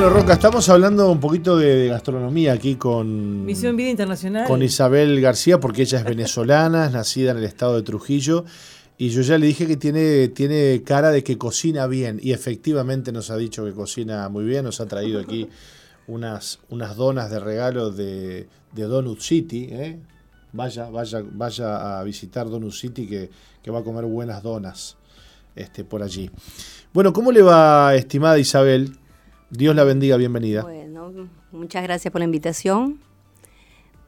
Bueno, Roca, estamos hablando un poquito de, gastronomía aquí con Misión Vida Internacional. Con Isabel García, porque ella es venezolana, es (laughs) nacida en el estado de Trujillo. Y yo ya le dije que tiene, tiene cara de que cocina bien. Y efectivamente nos ha dicho que cocina muy bien. Nos ha traído aquí unas, unas donas de regalo de, de Donut City. ¿eh? Vaya, vaya, vaya a visitar Donut City que, que va a comer buenas donas este, por allí. Bueno, ¿cómo le va, estimada Isabel? Dios la bendiga, bienvenida. Bueno, muchas gracias por la invitación.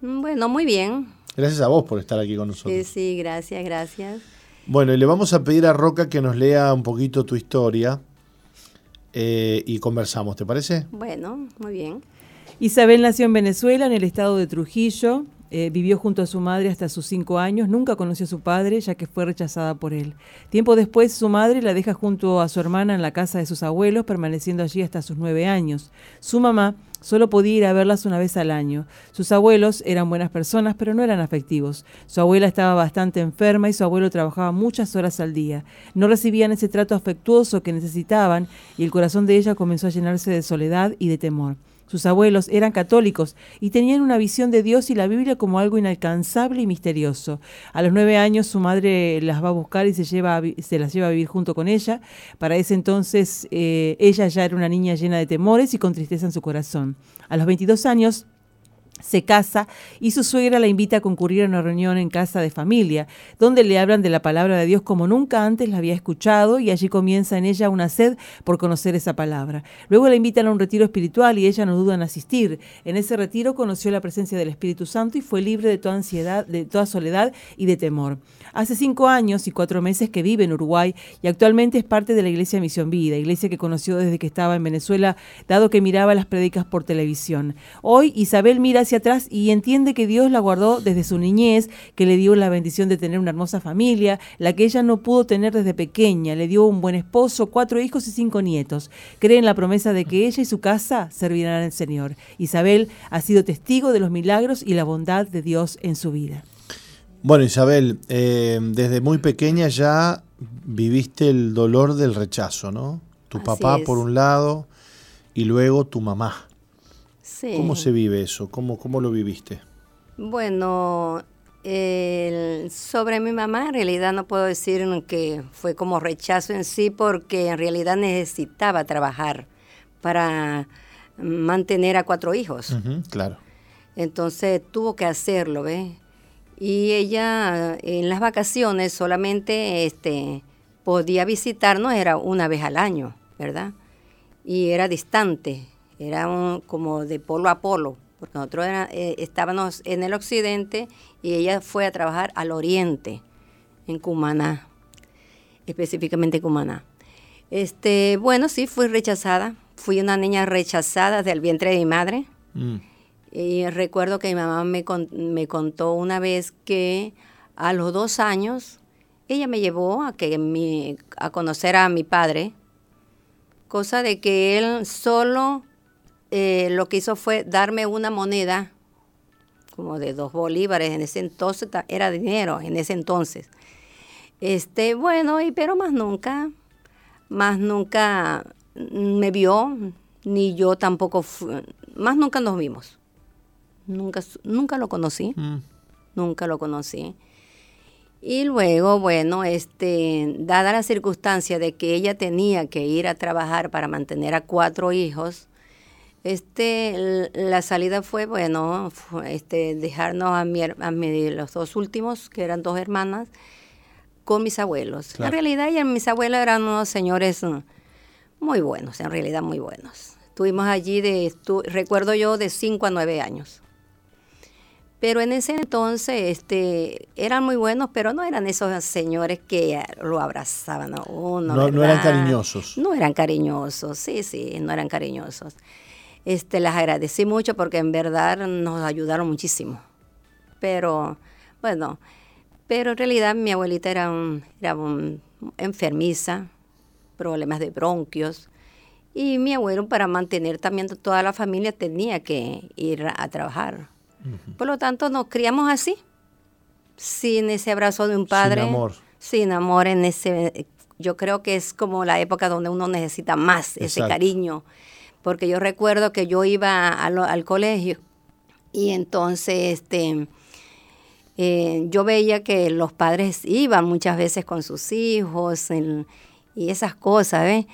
Bueno, muy bien. Gracias a vos por estar aquí con nosotros. Sí, sí, gracias, gracias. Bueno, y le vamos a pedir a Roca que nos lea un poquito tu historia eh, y conversamos, ¿te parece? Bueno, muy bien. Isabel nació en Venezuela, en el estado de Trujillo. Eh, vivió junto a su madre hasta sus cinco años, nunca conoció a su padre ya que fue rechazada por él. Tiempo después su madre la deja junto a su hermana en la casa de sus abuelos, permaneciendo allí hasta sus nueve años. Su mamá solo podía ir a verlas una vez al año. Sus abuelos eran buenas personas, pero no eran afectivos. Su abuela estaba bastante enferma y su abuelo trabajaba muchas horas al día. No recibían ese trato afectuoso que necesitaban y el corazón de ella comenzó a llenarse de soledad y de temor. Sus abuelos eran católicos y tenían una visión de Dios y la Biblia como algo inalcanzable y misterioso. A los nueve años su madre las va a buscar y se, lleva se las lleva a vivir junto con ella. Para ese entonces eh, ella ya era una niña llena de temores y con tristeza en su corazón. A los 22 años se casa y su suegra la invita a concurrir a una reunión en casa de familia, donde le hablan de la palabra de Dios como nunca antes la había escuchado y allí comienza en ella una sed por conocer esa palabra. Luego la invitan a un retiro espiritual y ella no duda en asistir. En ese retiro conoció la presencia del Espíritu Santo y fue libre de toda ansiedad, de toda soledad y de temor. Hace cinco años y cuatro meses que vive en Uruguay y actualmente es parte de la Iglesia Misión Vida, iglesia que conoció desde que estaba en Venezuela, dado que miraba las prédicas por televisión. Hoy Isabel mira hacia atrás y entiende que Dios la guardó desde su niñez, que le dio la bendición de tener una hermosa familia, la que ella no pudo tener desde pequeña, le dio un buen esposo, cuatro hijos y cinco nietos. Cree en la promesa de que ella y su casa servirán al Señor. Isabel ha sido testigo de los milagros y la bondad de Dios en su vida. Bueno, Isabel, eh, desde muy pequeña ya viviste el dolor del rechazo, ¿no? Tu papá por un lado y luego tu mamá. Sí. ¿Cómo se vive eso? ¿Cómo, cómo lo viviste? Bueno, sobre mi mamá en realidad no puedo decir que fue como rechazo en sí porque en realidad necesitaba trabajar para mantener a cuatro hijos. claro. Entonces tuvo que hacerlo, ¿ves? y ella en las vacaciones solamente este, podía visitarnos, era una vez al año, ¿verdad? Y era distante, era como de polo a polo, porque nosotros eh, estábamos en el occidente y ella fue a trabajar al oriente, en Cumaná, específicamente Cumaná. Este, bueno, sí, fui rechazada, fui una niña rechazada del vientre de mi madre. Mm. Y recuerdo que mi mamá me, me contó una vez que a los dos años ella me llevó a, que mi, a conocer a mi padre, cosa de que él solo eh, lo que hizo fue darme una moneda como de dos bolívares, en ese entonces era dinero, en ese entonces. Este, bueno, y pero más nunca, más nunca me vio, ni yo tampoco, más nunca nos vimos. Nunca, nunca lo conocí. Mm. Nunca lo conocí. Y luego, bueno, este, dada la circunstancia de que ella tenía que ir a trabajar para mantener a cuatro hijos, este, la salida fue, bueno, este, dejarnos a, mi, a los dos últimos, que eran dos hermanas, con mis abuelos. En realidad, ella, mis abuelos eran unos señores mm, muy buenos, en realidad muy buenos. Estuvimos allí, de, recuerdo yo, de cinco a nueve años. Pero en ese entonces este, eran muy buenos, pero no eran esos señores que lo abrazaban a uno. No, no eran cariñosos. No eran cariñosos, sí, sí, no eran cariñosos. Este, las agradecí mucho porque en verdad nos ayudaron muchísimo. Pero, bueno, pero en realidad mi abuelita era, un, era un enfermiza, problemas de bronquios. Y mi abuelo, para mantener también toda la familia, tenía que ir a trabajar. Por lo tanto, nos criamos así, sin ese abrazo de un padre. Sin amor. Sin amor en ese... Yo creo que es como la época donde uno necesita más ese cariño. Porque yo recuerdo que yo iba al colegio y entonces este, eh, yo veía que los padres iban muchas veces con sus hijos y esas cosas, ¿ves?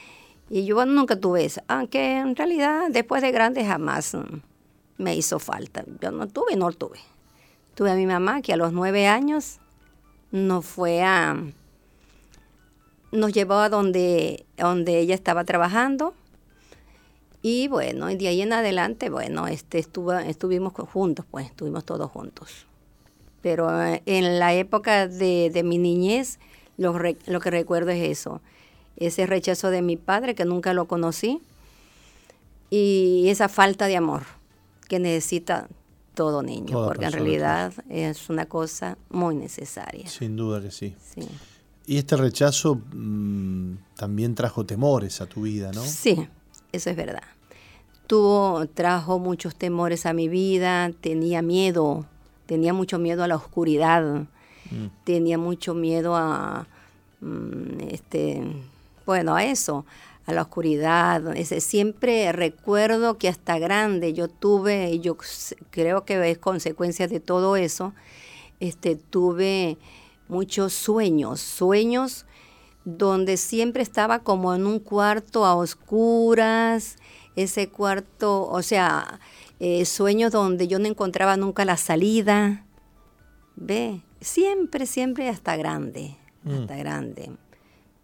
Y yo nunca tuve eso, aunque en realidad después de grande jamás me hizo falta. Yo no tuve, no tuve. Tuve a mi mamá que a los nueve años nos fue a, nos llevó a donde, donde ella estaba trabajando. Y bueno, y de ahí en adelante, bueno, este, estuvo, estuvimos juntos, pues, estuvimos todos juntos. Pero eh, en la época de, de mi niñez, lo, lo que recuerdo es eso, ese rechazo de mi padre que nunca lo conocí y esa falta de amor que necesita todo niño, porque en realidad es una cosa muy necesaria. Sin duda que sí. Y este rechazo mm, también trajo temores a tu vida, ¿no? Sí, eso es verdad. Tuvo, trajo muchos temores a mi vida, tenía miedo, tenía mucho miedo a la oscuridad, mm. tenía mucho miedo a, mm, este, bueno, a eso, a la oscuridad. Ese, siempre recuerdo que hasta grande yo tuve, y yo creo que es consecuencia de todo eso, este, tuve muchos sueños, sueños donde siempre estaba como en un cuarto a oscuras, ese cuarto, o sea, eh, sueños donde yo no encontraba nunca la salida. Ve, siempre, siempre hasta grande, mm. hasta grande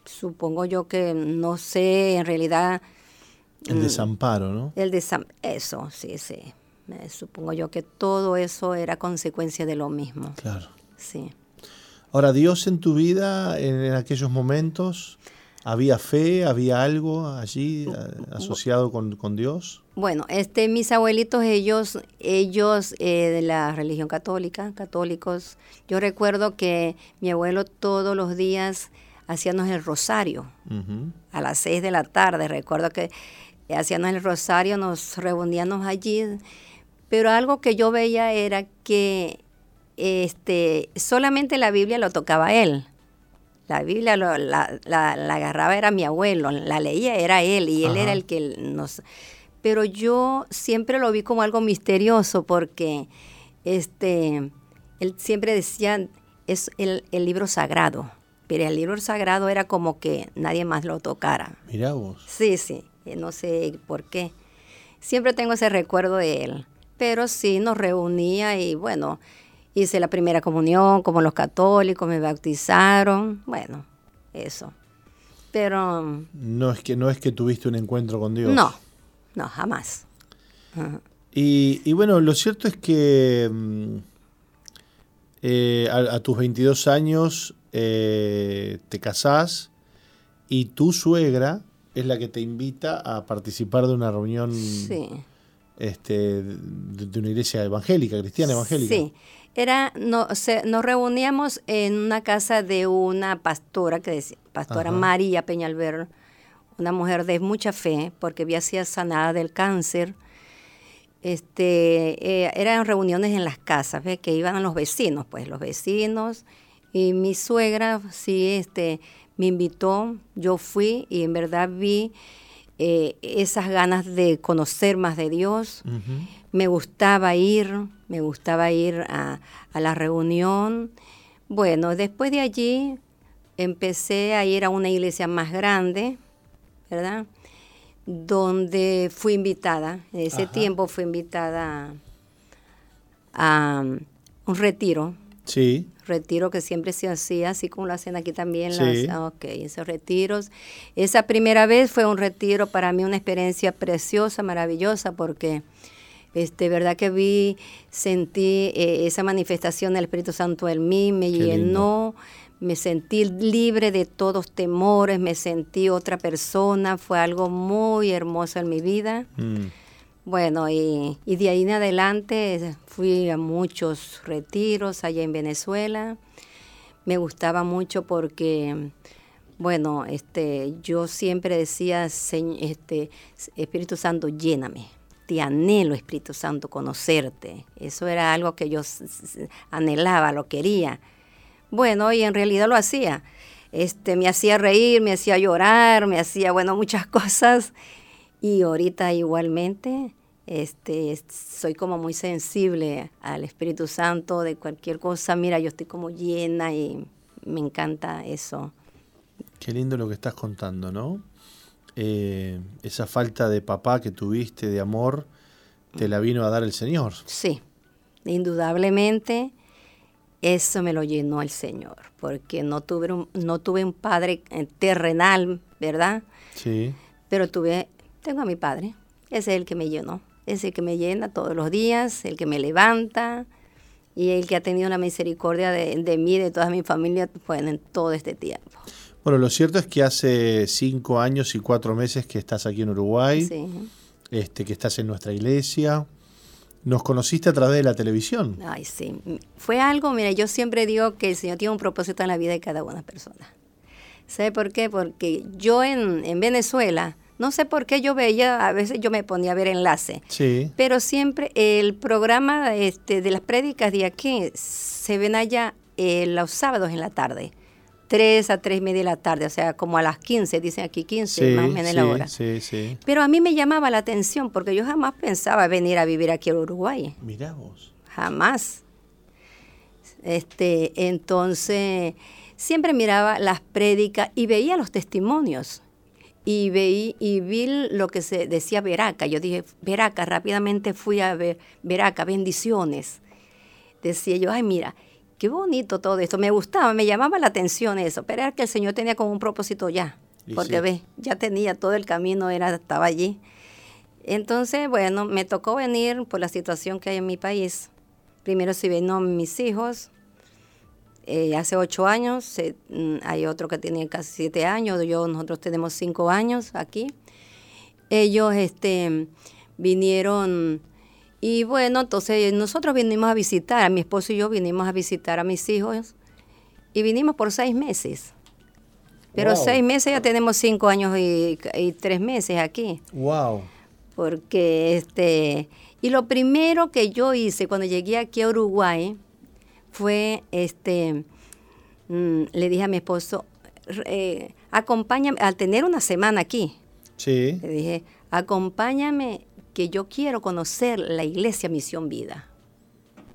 supongo yo que no sé, en realidad... El mm, desamparo, ¿no? El desamparo, eso, sí, sí. supongo yo que todo eso era consecuencia de lo mismo. Claro. Sí. Ahora, Dios en tu vida, en, aquellos momentos, ¿había fe, había algo allí asociado con, con, Dios? Bueno, este, mis abuelitos, ellos, ellos eh, de la religión católica, católicos, yo recuerdo que mi abuelo todos los días hacíamos el rosario a las seis de la tarde. Recuerdo que hacíamos el rosario, nos reuníamos allí, pero algo que yo veía era que este, solamente la Biblia lo tocaba él. La Biblia la, agarraba era mi abuelo, la leía era él y él era el que nos... Pero yo siempre lo vi como algo misterioso porque este, él siempre decía, es el, el libro sagrado pero el libro sagrado era como que nadie más lo tocara. Mira vos. Sí, sí, no sé por qué. Siempre tengo ese recuerdo de él, pero sí nos reunía y bueno, hice la primera comunión como los católicos, me bautizaron, bueno, eso. Pero no es que no es que tuviste un encuentro con Dios. No, no, jamás. Y, bueno, lo cierto es que mm, eh, a, a, tus 22 años eh, te casás y tu suegra es la que te invita a participar de una reunión este, de, una iglesia evangélica, cristiana evangélica. Sí, era, no, nos reuníamos en una casa de una pastora, que decía, pastora María Peñalver, una mujer de mucha fe, porque había sido sanada del cáncer. Este, eh, eran reuniones en las casas, que iban los vecinos, pues los vecinos. Y mi suegra sí este, me invitó, yo fui y en verdad vi eh, esas ganas de conocer más de Dios. Me gustaba ir, me gustaba ir a, la reunión. Bueno, después de allí empecé a ir a una iglesia más grande, ¿verdad? Donde fui invitada, en ese tiempo fui invitada a un retiro. Sí retiro que siempre se hacía, así como lo hacen aquí también. Las, ok, esos retiros. Esa primera vez fue un retiro para mí una experiencia preciosa, maravillosa, porque este, verdad que vi, sentí eh, esa manifestación del Espíritu Santo en mí, me llenó, me sentí libre de todos temores, me sentí otra persona, fue algo muy hermoso en mi vida. Mm. Bueno, y, de ahí en adelante fui a muchos retiros allá en Venezuela. Me gustaba mucho porque, bueno, este, yo siempre decía, este, Espíritu Santo, lléname. Te anhelo, Espíritu Santo, conocerte. Eso era algo que yo anhelaba, lo quería. Bueno, y en realidad lo hacía. Este, me hacía reír, me hacía llorar, me hacía, bueno, muchas (laughs) cosas y ahorita igualmente este, soy como muy sensible al Espíritu Santo de cualquier cosa. Mira, yo estoy como llena y me encanta eso. Qué lindo lo que estás contando, ¿no? Eh, esa falta de papá que tuviste, de amor, te la vino a dar el Señor. Sí, indudablemente eso me lo llenó el Señor, porque no tuve un, no tuve un padre eh, terrenal, ¿verdad? Sí. Pero tuve, tengo a mi padre, ese es el que me llenó, es el que me llena todos los días, el que me levanta, y el que ha tenido la misericordia de, de mí y de toda mi familia pues, en todo este tiempo. Bueno, lo cierto es que hace cinco años y cuatro meses que estás aquí en Uruguay, Sí. este, que estás en nuestra iglesia. Nos conociste a través de la televisión. Ay, sí. Fue algo, mira, yo siempre digo que el Señor tiene un propósito en la vida de cada una persona. ¿Sabe por qué? Porque yo en, en Venezuela, no sé por qué yo veía, a veces yo me ponía a ver enlace, Sí. pero siempre el programa este, de las prédicas de aquí se ven allá eh, los sábados en la tarde. 3 a 3 y media de la tarde, o sea, como a las 15, dicen aquí 15, Sí, más o menos sí, la hora. sí, sí. Pero a mí me llamaba la atención porque yo jamás pensaba venir a vivir aquí a Uruguay Mirá vos. jamás. Este, entonces, siempre miraba las prédicas y veía los testimonios. Y, veí, y vi lo que se decía Veraca. Yo dije, Veraca, rápidamente fui a ver, Veraca, bendiciones. Decía yo, ay, mira, qué bonito todo esto. Me gustaba, me llamaba la atención eso, pero era que el Señor tenía como un propósito ya. Porque sí. ve, ya tenía todo el camino, era, estaba allí. Entonces, bueno, me tocó venir por la situación que hay en mi país. Primero se vino mis hijos, eh, hace ocho años, mm, hay otro que tiene casi siete años, yo, nosotros tenemos cinco años aquí. Ellos este, vinieron y bueno, entonces nosotros vinimos a visitar, mi esposo y yo vinimos a visitar a mis hijos y vinimos por seis meses. Pero Wow. seis meses ya tenemos cinco años y, y tres meses aquí Wow. porque este y lo primero que yo hice cuando llegué aquí a Uruguay fue este mm, le dije a mi esposo eh, acompáñame al tener una semana aquí Sí. le dije acompáñame que yo quiero conocer la iglesia Misión Vida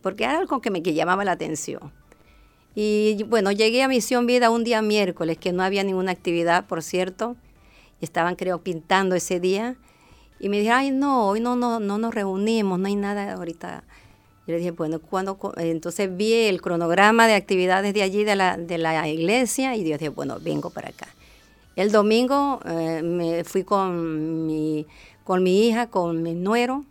porque era algo que me que llamaba la atención y bueno llegué a Misión Vida un día miércoles que no había ninguna actividad por cierto y estaban creo pintando ese día y me dijeron, ay, no, hoy no, no, no nos reunimos, no hay nada ahorita. Yo le dije, bueno, cuando Entonces vi el cronograma de actividades de allí, de la, de la iglesia, y yo dije, bueno, vengo para acá. El domingo eh, me fui con mi, con mi hija, con mi nuero,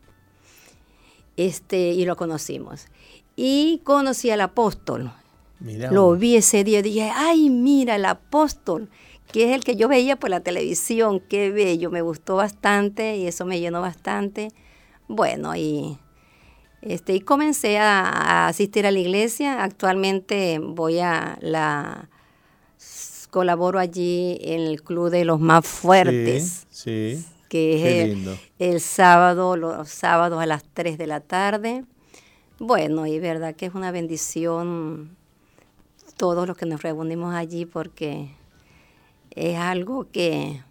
este, y lo conocimos. Y conocí al apóstol. Lo vi ese día y dije, ay, mira, el apóstol, que es el que yo veía por la televisión, qué bello, me gustó bastante y eso me llenó bastante. Bueno, y, este, y comencé a, a asistir a la iglesia. Actualmente voy a la colaboro allí en el club de los más fuertes, Sí. sí. que es Qué el- lindo. el sábado, los sábados a las 3 de la tarde. Bueno, y verdad que es una bendición todos los que nos reunimos allí porque es algo que,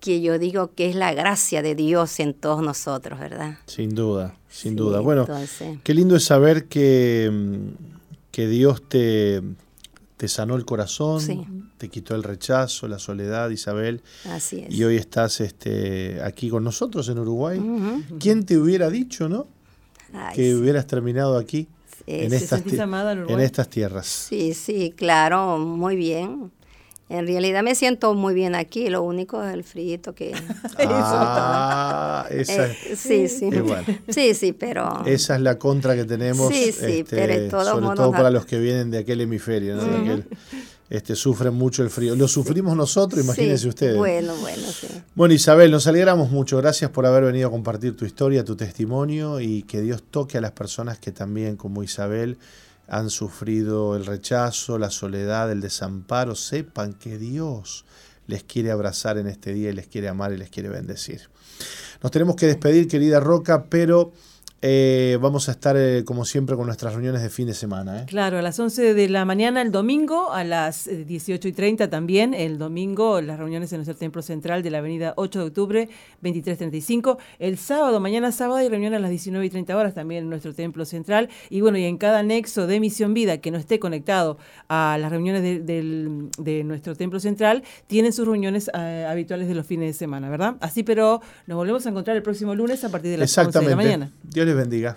que yo digo que es la gracia de Dios en todos nosotros, ¿verdad? Sin duda, sin Sí, duda. Bueno, entonces- qué lindo es saber que, mm, que Dios te, te sanó el corazón, Sí. te quitó el rechazo, la soledad, Isabel, Así es. y hoy estás este, aquí con nosotros en Uruguay. ¿Quién te hubiera dicho, no? Ay, que sí. hubieras terminado aquí Sí, en, estas en estas tierras. Sí, sí, claro, muy bien. En realidad me siento muy bien aquí, lo único es el frío que... (laughs) Ah, esa, Eh, sí, sí. es. Sí, sí, pero... esa es la contra que tenemos, Sí, sí, este, pero todos sobre todo para los que vienen de aquel hemisferio, ¿no? De aquel- este, sufren mucho el frío. Lo sufrimos nosotros, imagínense Sí, ustedes. Bueno, bueno, sí. Bueno, Isabel, nos alegramos mucho. Gracias por haber venido a compartir tu historia, tu testimonio y que Dios toque a las personas que también, como Isabel, han sufrido el rechazo, la soledad, el desamparo. Sepan que Dios les quiere abrazar en este día y les quiere amar y les quiere bendecir. Nos tenemos que despedir, querida Roca, pero eh, vamos a estar, eh, como siempre, con nuestras reuniones de fin de semana. ¿eh? Claro, a las 11 de la mañana el domingo, a las eh, 18 y 30 también, el domingo, las reuniones en nuestro templo central de la avenida 8 de octubre, 2335. El sábado, mañana sábado, hay reunión a las 19 y 30 horas también en nuestro templo central. Y bueno, y en cada anexo de Misión Vida que no esté conectado a las reuniones de, nuestro templo central, tienen sus reuniones eh, habituales de los fines de semana, ¿verdad? Así, pero nos volvemos a encontrar el próximo lunes a partir de las 11 de la mañana. Dios bendiga.